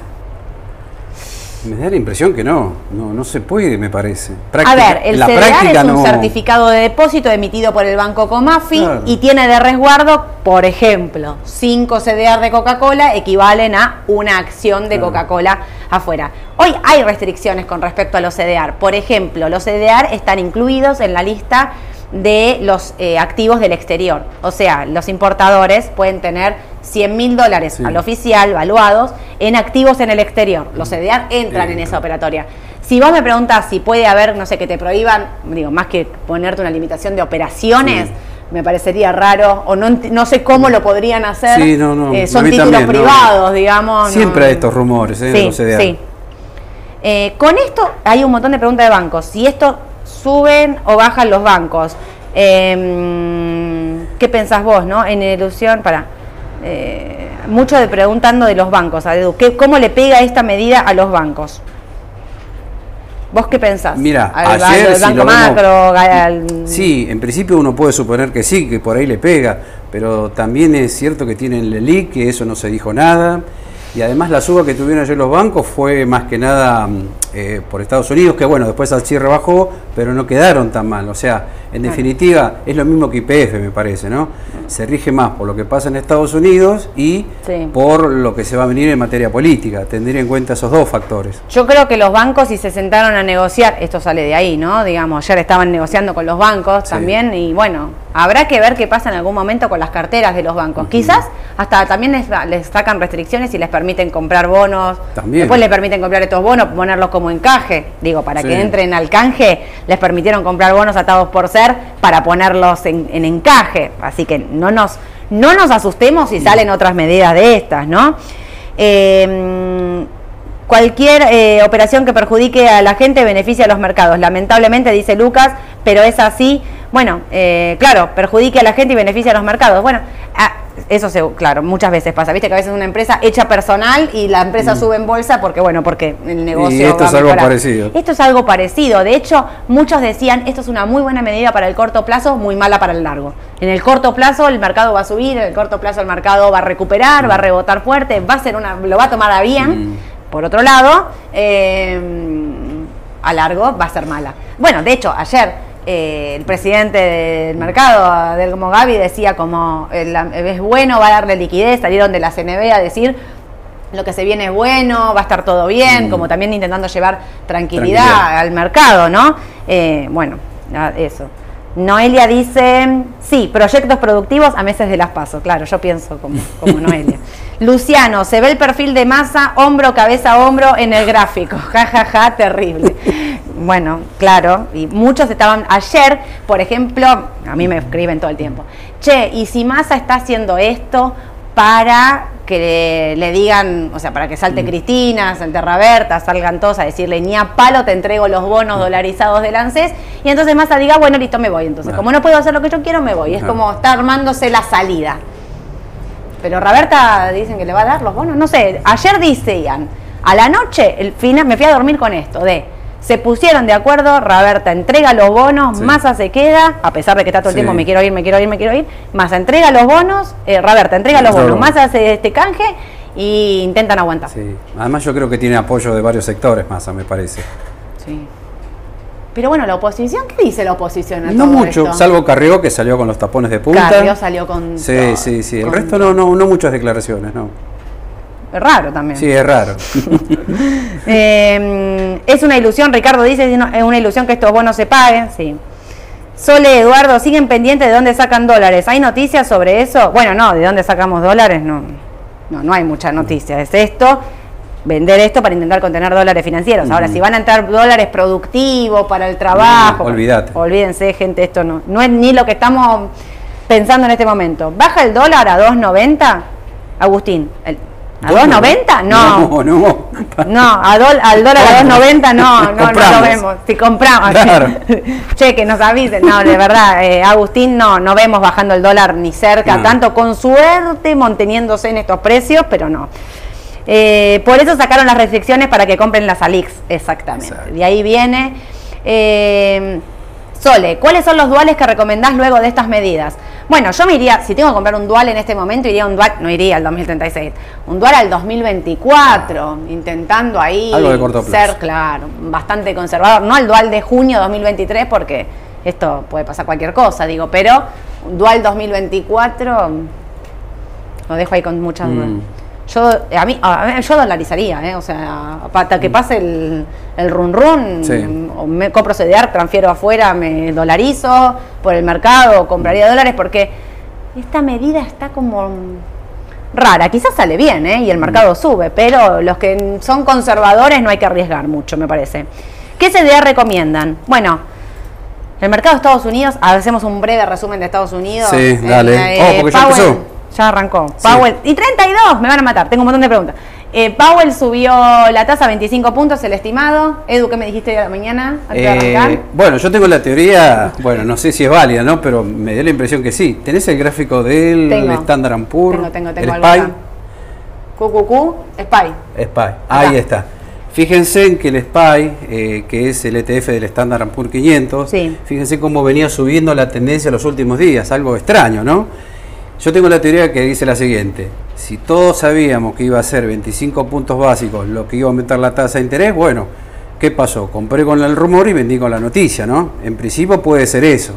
Me da la impresión que no, no, no se puede, me parece. a ver, el CDR es un certificado de depósito emitido por el Banco Comafi y tiene de resguardo, por ejemplo, 5 CDR de Coca-Cola equivalen a una acción de Coca-Cola afuera. Hoy hay restricciones con respecto a los CDR. Por ejemplo, los CDR están incluidos en la lista de los eh, activos del exterior. O sea, los importadores pueden tener 100 mil dólares al oficial valuados en activos en el exterior. Los CDR entran en esa operatoria. Si vos me preguntas si puede haber, no sé, que te prohíban, digo, más que ponerte una limitación de operaciones, me parecería raro, o no, no sé cómo lo podrían hacer. Sí, no, no. Eh, son títulos privados, digamos. Siempre hay estos rumores, ¿eh? los CDR. Sí. Eh, con esto hay un montón de preguntas de bancos. Si esto suben o bajan los bancos. Em, ¿Qué pensás vos, no? En ilusión, para. Eh, mucho de preguntando de los bancos, ¿qué, ¿cómo le pega esta medida a los bancos? ¿Vos qué pensás? Mira, ayer banco macro, Sí, en principio uno puede suponer que sí, que por ahí le pega, pero también es cierto que tienen el LELIC, que eso no se dijo nada, y además la suba que tuvieron ayer los bancos fue más que nada mm, eh, por Estados Unidos, que bueno, después al cierre bajó, pero no quedaron tan mal. O sea, en definitiva es lo mismo que IPF, me parece, ¿no? Se rige más por lo que pasa en Estados Unidos y por lo que se va a venir en materia política. Tendría en cuenta esos dos factores. Yo creo que los bancos, si se sentaron a negociar, esto sale de ahí, ¿no? Digamos, ayer estaban negociando con los bancos también y bueno, habrá que ver qué pasa en algún momento con las carteras de los bancos. Quizás hasta también les, sacan restricciones y les permiten comprar bonos. También. Después les permiten comprar estos bonos, ponerlos como encaje. Digo, para que entren al canje, les permitieron comprar bonos atados por ser para ponerlos en, encaje. Así que no nos, no nos asustemos si salen otras medidas de estas, ¿no? Em, cualquier eh, operación que perjudique a la gente beneficia a los mercados. Lamentablemente, dice Lucas, pero es así. Bueno, eh, claro, perjudique a la gente y beneficia a los mercados. Bueno, eso se, claro, muchas veces pasa. Viste que a veces una empresa echa personal y la empresa mm. sube en bolsa porque, bueno, porque el negocio. Y esto es algo parecido. Esto es algo parecido. De hecho, muchos decían, esto es una muy buena medida para el corto plazo, muy mala para el largo. En el corto plazo el mercado va a subir, en el corto plazo el mercado va a recuperar, va a mm. rebotar fuerte, va a ser una, lo va a tomar a bien. Mm. Por otro lado, eh, a largo va a ser mala. Bueno, de hecho, ayer eh, el presidente del mercado, del Gaby, decía como es bueno, va a darle liquidez, salieron de la CNB a decir lo que se viene es bueno, va a estar todo bien, mm. como también intentando llevar tranquilidad, al mercado, ¿no? Eh, bueno, eso. Noelia dice, sí, proyectos productivos a meses de las pasos, claro, yo pienso como, como Noelia. Luciano, se ve el perfil de masa, hombro, cabeza, hombro en el gráfico. Ja, ja, ja, terrible. Bueno, claro, y muchos estaban ayer, por ejemplo, a mí me escriben todo el tiempo, che, ¿y si Massa está haciendo esto para que le, digan, o sea, para que salte mm. Cristina, salte Raberta, salgan todos a decirle, ni a palo te entrego los bonos mm. dolarizados del ANSES, y entonces Massa diga, bueno, listo, me voy. Entonces, como no puedo hacer lo que yo quiero, me voy. Es como está armándose la salida. Pero Raberta dicen que le va a dar los bonos, no sé, ayer decían, a la noche, el final, me fui a dormir con esto, de se pusieron de acuerdo, Raberta entrega los bonos, Massa se queda, a pesar de que está todo el tiempo me quiero ir, me quiero ir, me quiero ir, Massa entrega los bonos, eh, Raberta entrega los bonos, Massa hace este canje y intentan aguantar. Sí. Además yo creo que tiene apoyo de varios sectores, Massa, me parece. Sí. Pero bueno, la oposición, ¿qué dice la oposición? no mucho, salvo Carrió que salió con los tapones de punta. Carrió salió con. Sí, sí, sí. El resto no, no, no muchas declaraciones, no. Es raro también. Sí, es raro. Em, es una ilusión, Ricardo dice, es una ilusión que estos bonos se paguen, sí. Sole, Eduardo, siguen pendientes de dónde sacan dólares. ¿Hay noticias sobre eso? Bueno, no, de dónde sacamos dólares, no. No, no hay mucha noticia. Es esto, vender esto para intentar contener dólares financieros. Ahora, si van a entrar dólares productivos para el trabajo, olvídate. olvídense, gente, esto no, no es ni lo que estamos pensando en este momento. ¿Baja el dólar a 2.90? Agustín, el, ¿A 2.90? No. No, no. No, al dólar a 2.90 no, no, no lo vemos. Si compramos. che, que nos avisen. No, de verdad, eh, Agustín, no, no vemos bajando el dólar ni cerca, tanto con suerte manteniéndose en estos precios, pero no. Eh, por eso sacaron las restricciones para que compren las Alix, exactamente. De ahí viene. Eh, Sole, ¿cuáles son los duales que recomendás luego de estas medidas? Bueno, yo me iría, si tengo que comprar un dual en este momento, iría un dual, no iría al 2036, un dual al 2024, intentando ahí Algo de corto plazo. ser, claro, bastante conservador. No al dual de junio 2023, porque esto puede pasar cualquier cosa, digo, pero un dual 2024 lo dejo ahí con muchas dudas. Mm. Yo, a mí, a yo dolarizaría, ¿eh? o sea, hasta que pase el, el run run, Sí. o me compro CDR, transfiero afuera, me dolarizo por el mercado, compraría dólares, porque esta medida está como rara. Quizás sale bien, ¿eh? y el mercado sube, pero los que son conservadores no hay que arriesgar mucho, me parece. ¿Qué CDR recomiendan? Bueno, el mercado de Estados Unidos, hacemos un breve resumen de Estados Unidos. Sí, dale. Oh, porque ya empezó. Ya arrancó. Powell. Y 32, me van a matar. Tengo un montón de preguntas. Eh, Powell subió la tasa a 25 puntos, el estimado. Edu, ¿qué me dijiste hoy a la mañana de Eh, bueno, yo tengo la teoría, bueno, no sé si es válida, ¿no? Pero me dio la impresión que sí. ¿Tenés el gráfico del. Standard Poor's? Tengo, tengo, tengo el SPY? QQQ, SPY. SPY, ahí está. Fíjense en que el SPY, eh, que es el ETF del Standard Poor's 500, Sí. fíjense cómo venía subiendo la tendencia los últimos días, algo extraño, ¿no? Yo tengo la teoría que dice la siguiente, si todos sabíamos que iba a ser 25 puntos básicos lo que iba a aumentar la tasa de interés, bueno, ¿qué pasó? Compré con el rumor y vendí con la noticia, ¿no? En principio puede ser eso.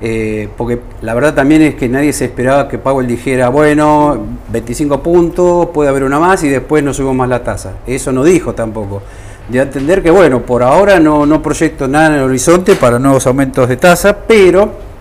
Eh, porque la verdad también es que nadie se esperaba que Powell dijera, bueno, 25 puntos, puede haber una más y después no subimos más la tasa. Eso no dijo tampoco. De entender que, bueno, por ahora no, no proyecto nada en el horizonte para nuevos aumentos de tasa, pero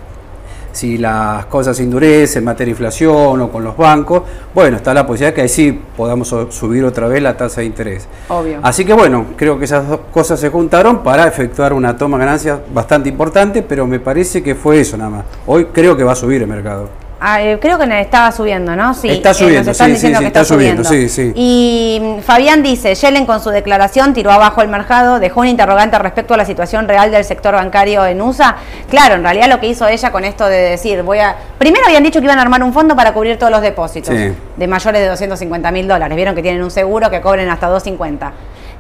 si las cosas se endurecen en materia de inflación o con los bancos, bueno, está la posibilidad que ahí sí podamos subir otra vez la tasa de interés. Obvio. Así que bueno, creo que esas dos cosas se juntaron para efectuar una toma de ganancias bastante importante, pero me parece que fue eso nada más. Hoy creo que va a subir el mercado. Ah, eh, creo que estaba subiendo, ¿no? Sí. Está eh, subiendo, están sí, diciendo sí, que sí, está subiendo, sí, sí. Y mm, Fabián dice, Yellen con su declaración tiró abajo el mercado, dejó un interrogante respecto a la situación real del sector bancario en USA. Claro, en realidad lo que hizo ella con esto de decir, voy a... Primero habían dicho que iban a armar un fondo para cubrir todos los depósitos de mayores de 250 mil dólares. Vieron que tienen un seguro que cobren hasta 250.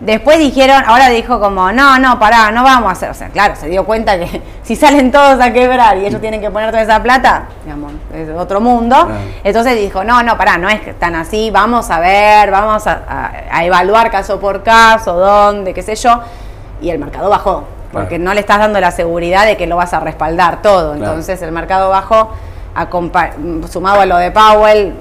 Después dijeron, ahora dijo como, no, no, pará, no vamos a hacer. O sea, claro, se dio cuenta que si salen todos a quebrar y ellos tienen que poner toda esa plata, digamos, es otro mundo. Claro. Entonces dijo, no, no, pará, no es que están así, vamos a ver, vamos a, a- a evaluar caso por caso, dónde, qué sé yo. Y el mercado bajó, porque Claro. no le estás dando la seguridad de que lo vas a respaldar todo. Entonces el mercado bajó. Sumado a lo de Powell,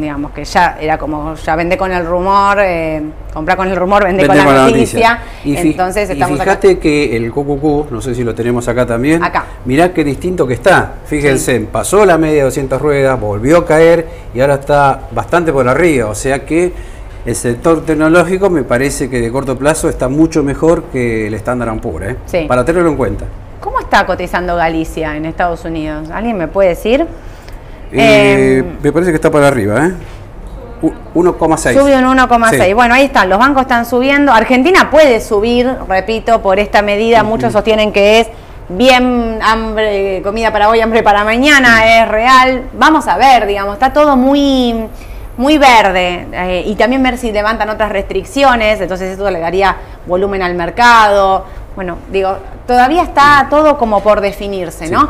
digamos que ya era como ya vende con el rumor, eh, comprar con el rumor, vende, Vende con la noticia. Y, Entonces y estamos acá. fíjate que el QQQ, no sé si lo tenemos acá también. Acá. Mirá qué distinto que está. Fíjense, pasó la media de 200 ruedas, volvió a caer y ahora está bastante por arriba. O sea que el sector tecnológico me parece que de corto plazo está mucho mejor que el Standard Poor's. ¿eh? Sí. Para tenerlo en cuenta. ¿Cómo está cotizando Galicia en Estados Unidos? ¿Alguien me puede decir? Eh, Em, me parece que está para arriba. ¿eh? U- 1,6. Sube un 1,6. Sí. Bueno, ahí están, los bancos están subiendo. Argentina puede subir, repito, por esta medida. Muchos sostienen que es bien hambre, comida para hoy, hambre para mañana, es real. Vamos a ver, digamos, está todo muy muy verde eh, y también ver si levantan otras restricciones, entonces eso le daría volumen al mercado. Bueno, digo, todavía está todo como por definirse, ¿no?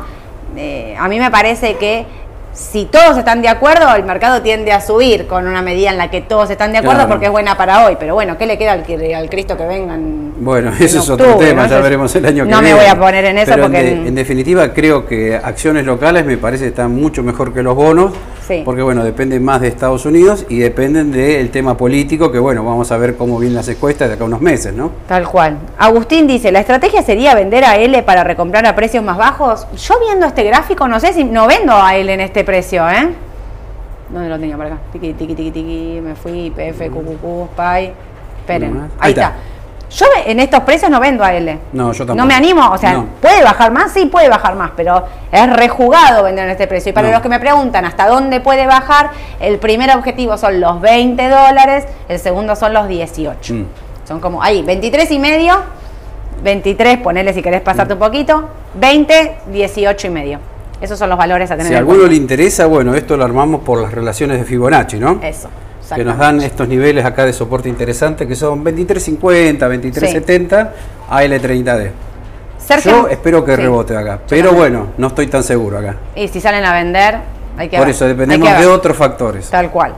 Eh, a mí me parece que si todos están de acuerdo, el mercado tiende a subir con una medida en la que todos están de acuerdo Claro. porque es buena para hoy. Pero bueno, ¿qué le queda al, Cristo que vengan? Bueno, en eso es otro tema, ¿no? ya veremos el año que No viene. me voy a poner en eso Pero porque... En, de- en definitiva, creo que acciones locales me parece que están mucho mejor que los bonos, Sí. porque bueno, dependen más de Estados Unidos y dependen del tema político, que bueno, vamos a ver cómo vienen las encuestas de acá a unos meses, ¿no? Tal cual. Agustín dice, ¿la estrategia sería vender a L para recomprar a precios más bajos? Yo viendo este gráfico, no sé si no vendo a L en este precio, ¿eh? ¿Dónde lo tenía por acá? Tiki, tiki, tiki, tiki, me fui, IPF, QQQ, SPY. Esperen, ahí, más. Ahí está. está. Yo en estos precios no vendo a L. No, yo tampoco. No me animo, o sea, No. puede bajar más, sí puede bajar más, pero es rejugado vender en este precio. Y para No. los que me preguntan hasta dónde puede bajar, el primer objetivo son los 20 dólares, el segundo son los 18. Mm. Son como ahí, 23 y medio, 23, ponele si querés pasarte un poquito, 20, 18 y medio. Esos son los valores a tener Si en a alguno le interesa, bueno, esto lo armamos por las relaciones de Fibonacci, ¿no? Eso. Que nos dan estos niveles acá de soporte interesante que son 23.50, 23.70, AL30D. Sergio- Yo espero que Sí. rebote acá, pero bueno, no estoy tan seguro acá. Y si salen a vender, hay que Por ver, eso dependemos de otros factores. Tal cual.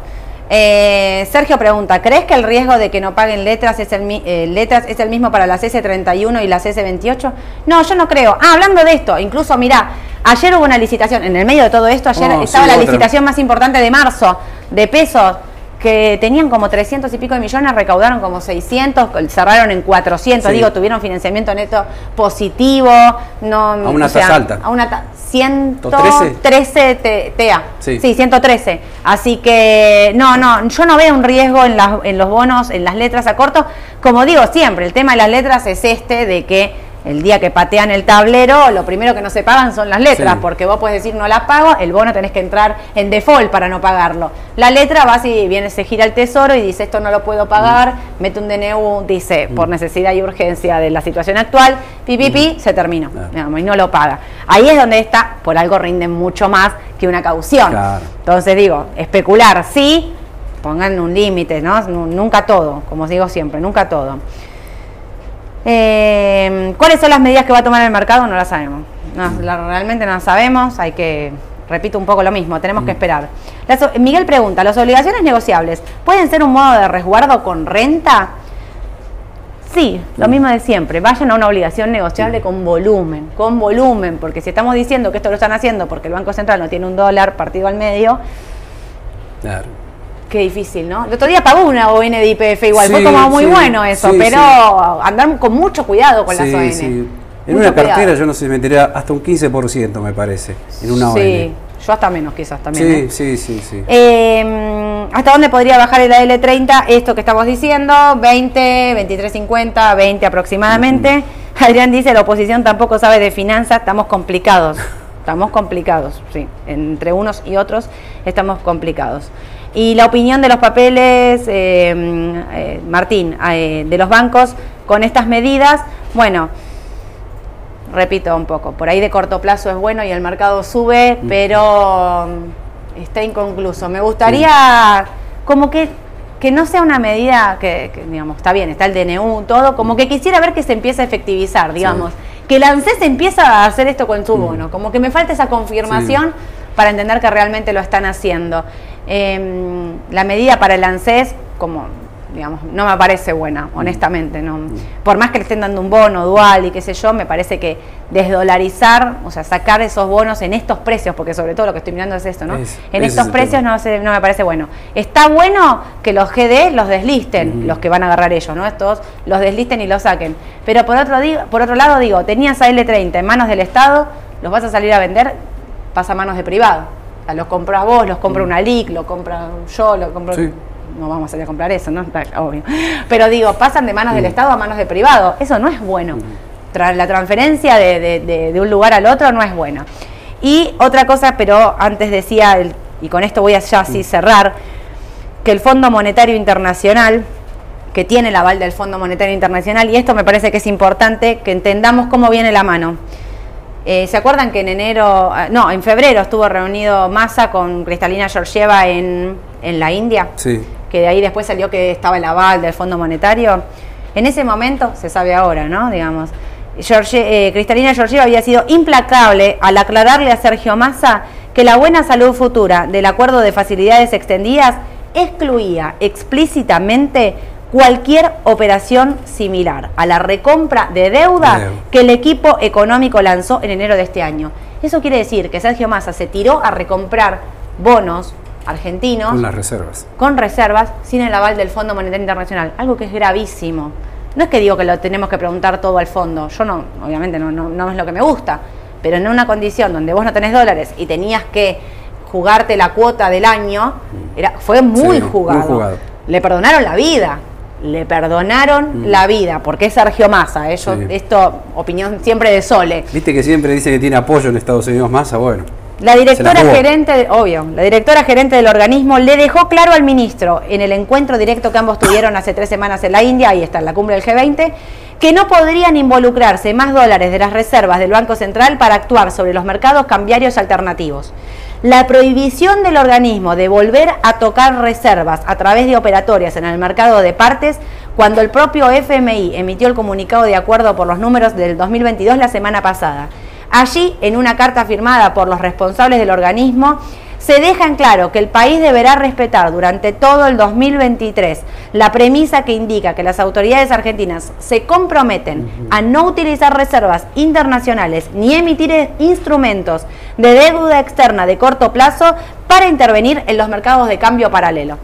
Eh, Sergio pregunta, ¿crees que el riesgo de que no paguen letras es el, eh, letras es el mismo para las S31 y las S28? No, yo no creo. Ah, hablando de esto, incluso mirá, ayer hubo una licitación, en el medio de todo esto, ayer Oh, estaba sí, la otra. licitación más importante de marzo, de pesos, que tenían como 300 y pico de millones, recaudaron como 600, cerraron en 400, Sí. digo, tuvieron financiamiento neto positivo, no, A una tasa alta. A una ta- 113. 113 T- TA. Sí. sí, 113. Así que no, no, yo no veo un riesgo en, las- en los bonos, en las letras a corto. Como digo siempre, el tema de las letras es este de que el día que patean el tablero, lo primero que no se pagan son las letras, Sí. porque vos puedes decir no las pago, el bono tenés que entrar en default para no pagarlo. La letra va si viene, se gira el tesoro y dice esto no lo puedo pagar, mete un DNU, dice por necesidad y urgencia de la situación actual, pi, pi, pi, se terminó, Claro. digamos, y no lo paga. Ahí es donde está, por algo rinden mucho más que una caución. Claro. Entonces digo, especular, sí, pongan un límite, ¿no? Nu- Nunca todo, como digo siempre, nunca todo. Eh, ¿Cuáles son las medidas que va a tomar el mercado? No las sabemos. No, la- realmente no las sabemos, hay que, repito un poco lo mismo, tenemos que esperar. Las Miguel pregunta, ¿las obligaciones negociables pueden ser un modo de resguardo con renta? Sí, lo mismo de siempre. Vayan a una obligación negociable con volumen, con volumen, porque si estamos diciendo que esto lo están haciendo porque el Banco Central no tiene un dólar partido al medio, Claro. Qué difícil, ¿no? El otro día pagó una ON de IPF igual, fue Sí, como muy sí, bueno eso, sí, pero sí. andar con mucho cuidado con las Sí, ON. sí. En Mucho una cartera cuidado. yo no sé, metería hasta un 15% me parece, en una Sí, ON. yo hasta menos quizás también. Sí, ¿eh? sí, sí, sí. Eh, ¿Hasta dónde podría bajar el AL30? Esto que estamos diciendo, 20, 23.50, 20 aproximadamente. Adrián dice, la oposición tampoco sabe de finanzas, estamos complicados. Estamos complicados, sí. Entre unos y otros estamos complicados. Y la opinión de los papeles, eh, eh, Martín, eh, de los bancos con estas medidas, bueno, repito un poco, por ahí de corto plazo es bueno y el mercado sube, pero mm, está inconcluso. Me gustaría como que, que no sea una medida que, que, digamos, está bien, está el DNU, todo, como que quisiera ver que se empiece a efectivizar, digamos. Que el ANSES empieza a hacer esto con su bono, como que me falta esa confirmación para entender que realmente lo están haciendo. Em, la medida para el ANSES, como digamos, no me parece buena, honestamente. No. Por más que le estén dando un bono dual y qué sé yo, me parece que desdolarizar, o sea, sacar esos bonos en estos precios, porque sobre todo lo que estoy mirando es esto, ¿no? Es- en estos es precios no, se- no me parece bueno. Está bueno que los GD los deslisten, los que van a agarrar ellos, ¿no? Estos los deslisten y los saquen. Pero por otro, por otro lado, digo, tenías a L30 en manos del Estado, los vas a salir a vender, pasa a manos de privado. Sea, los compras vos, los compra una LIC, lo compra yo, lo compro... Sí. No vamos a salir a comprar eso, ¿no? Está obvio. Pero digo, pasan de manos del Estado a manos de privado. Eso no es bueno. Tra- la transferencia de, de- de- de un lugar al otro no es buena. Y otra cosa, pero antes decía, el- y con esto voy a ya así cerrar, que el Fondo Monetario Internacional, que tiene el aval del Fondo Monetario Internacional, y esto me parece que es importante que entendamos cómo viene la mano. Eh, ¿Se acuerdan que en enero, ah, no, en febrero estuvo reunido Massa con Cristalina Georgieva en, en la India? Sí. que de ahí después salió que estaba el aval del Fondo Monetario. En ese momento, se sabe ahora, ¿no? Digamos, eh, Cristalina Georgieva había sido implacable al aclararle a Sergio Massa que la buena salud futura del acuerdo de facilidades extendidas excluía explícitamente cualquier operación similar a la recompra de deuda De deuda. que el equipo económico lanzó en enero de este año. Eso quiere decir que Sergio Massa se tiró a recomprar bonos argentinos Con las reservas. con reservas sin el aval del Fondo Monetario Internacional, algo que es gravísimo. No es que digo que lo tenemos que preguntar todo al fondo, yo no, obviamente no, no, no es lo que me gusta, pero en una condición donde vos no tenés dólares y tenías que jugarte la cuota del año, era, fue muy, Sí, muy jugado. jugado. Le perdonaron la vida, le perdonaron la vida, porque es Sergio Massa, ellos, Sí. esto, opinión siempre de Sole. Viste que siempre dice que tiene apoyo en Estados Unidos ah, bueno. La directora gerente, de- obvio, la directora gerente del organismo le dejó claro al ministro en el encuentro directo que ambos tuvieron hace tres semanas en la India, ahí está en la cumbre del G20, que no podrían involucrarse más dólares de las reservas del Banco Central para actuar sobre los mercados cambiarios alternativos. La prohibición del organismo de volver a tocar reservas a través de operatorias en el mercado de partes cuando el propio FMI emitió el comunicado de acuerdo por los números del 2022 la semana pasada. Allí, en una carta firmada por los responsables del organismo, se deja en claro que el país deberá respetar durante todo el 2023 la premisa que indica que las autoridades argentinas se comprometen a no utilizar reservas internacionales ni emitir instrumentos de deuda externa de corto plazo para intervenir en los mercados de cambio paralelo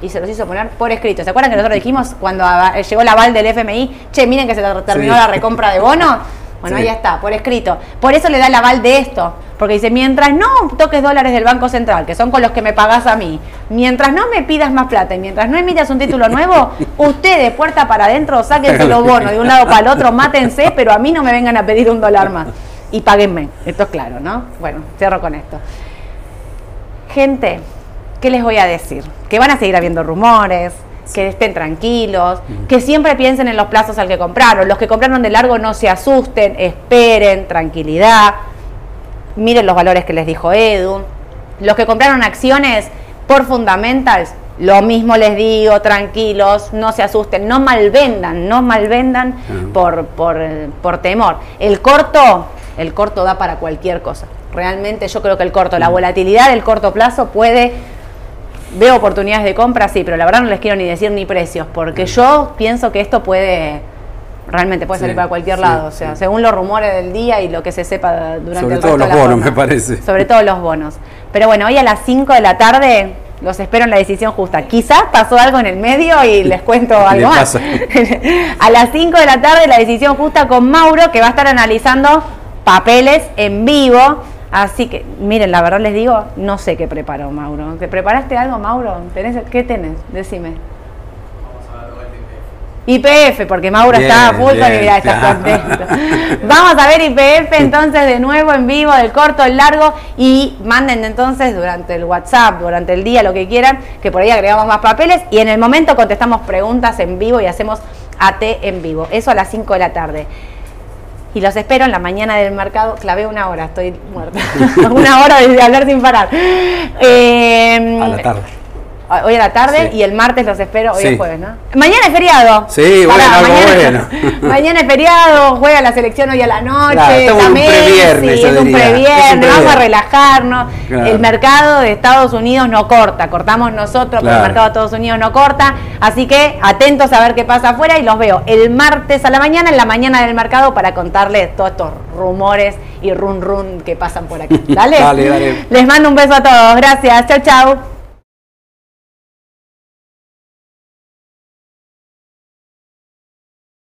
y se los hizo poner por escrito. ¿Se acuerdan que nosotros dijimos cuando llegó el aval del FMI, che, miren que se terminó la recompra de bonos? Bueno, ahí está, por escrito. Por eso le da el aval de esto. Porque dice, mientras no toques dólares del Banco Central, que son con los que me pagás a mí, mientras no me pidas más plata y mientras no emitas un título nuevo, ustedes, puerta para adentro, sáquense los bonos de un lado para el otro, mátense, pero a mí no me vengan a pedir un dólar más. Y páguenme. Esto es claro, ¿no? Bueno, cierro con esto. Gente, ¿qué les voy a decir? Que van a seguir habiendo rumores, que estén tranquilos, que siempre piensen en los plazos al que compraron. Los que compraron de largo no se asusten, esperen, tranquilidad. Miren los valores que les dijo Edu. Los que compraron acciones por fundamentals, lo mismo les digo, tranquilos, no se asusten, no malvendan, no malvendan por, por, por temor. El corto, el corto da para cualquier cosa. Realmente yo creo que el corto, la volatilidad del corto plazo puede veo oportunidades de compra, sí, pero la verdad no les quiero ni decir ni precios, porque yo pienso que esto puede, realmente puede salir para cualquier lado, o sea, según los rumores del día y lo que se sepa durante Sobre el todo resto los de la bonos, me parece. Sobre todo los bonos. Pero bueno, hoy a las 5 de la tarde los espero en la decisión justa. Quizás pasó algo en el medio y les cuento algo más. a las 5 de la tarde la decisión justa con Mauro, que va a estar analizando papeles en vivo. Así que, miren, la verdad les digo, no sé qué preparó Mauro. ¿Te preparaste algo, Mauro? ¿Tenés, ¿Qué tenés? Decime. IPF, porque Mauro Bien, está a full mirá, está claro. contento. Vamos a ver IPF entonces de nuevo en vivo, del corto, el largo, y manden entonces durante el WhatsApp, durante el día, lo que quieran, que por ahí agregamos más papeles, y en el momento contestamos preguntas en vivo y hacemos AT en vivo. Eso a las 5 de la tarde. Y los espero en la mañana del mercado. Clavé una hora, estoy muerta. una hora de hablar sin parar. Eh, A la tarde. Hoy a la tarde Sí. y el martes los espero, hoy Sí. es jueves, ¿no? Mañana es feriado. Sí, bueno, algo mañana, bueno. mañana es feriado, juega la selección hoy a la noche. Claro, en un previernes, es un previernes, vamos a relajarnos. Claro. El mercado de Estados Unidos no corta, cortamos nosotros, pero el Claro. mercado de Estados Unidos no corta. Así que atentos a ver qué pasa afuera y los veo el martes a la mañana, en la mañana del mercado, para contarles todos estos rumores y run run que pasan por aquí. Dale. Dale, dale. Les mando un beso a todos. Gracias. Chau, chau.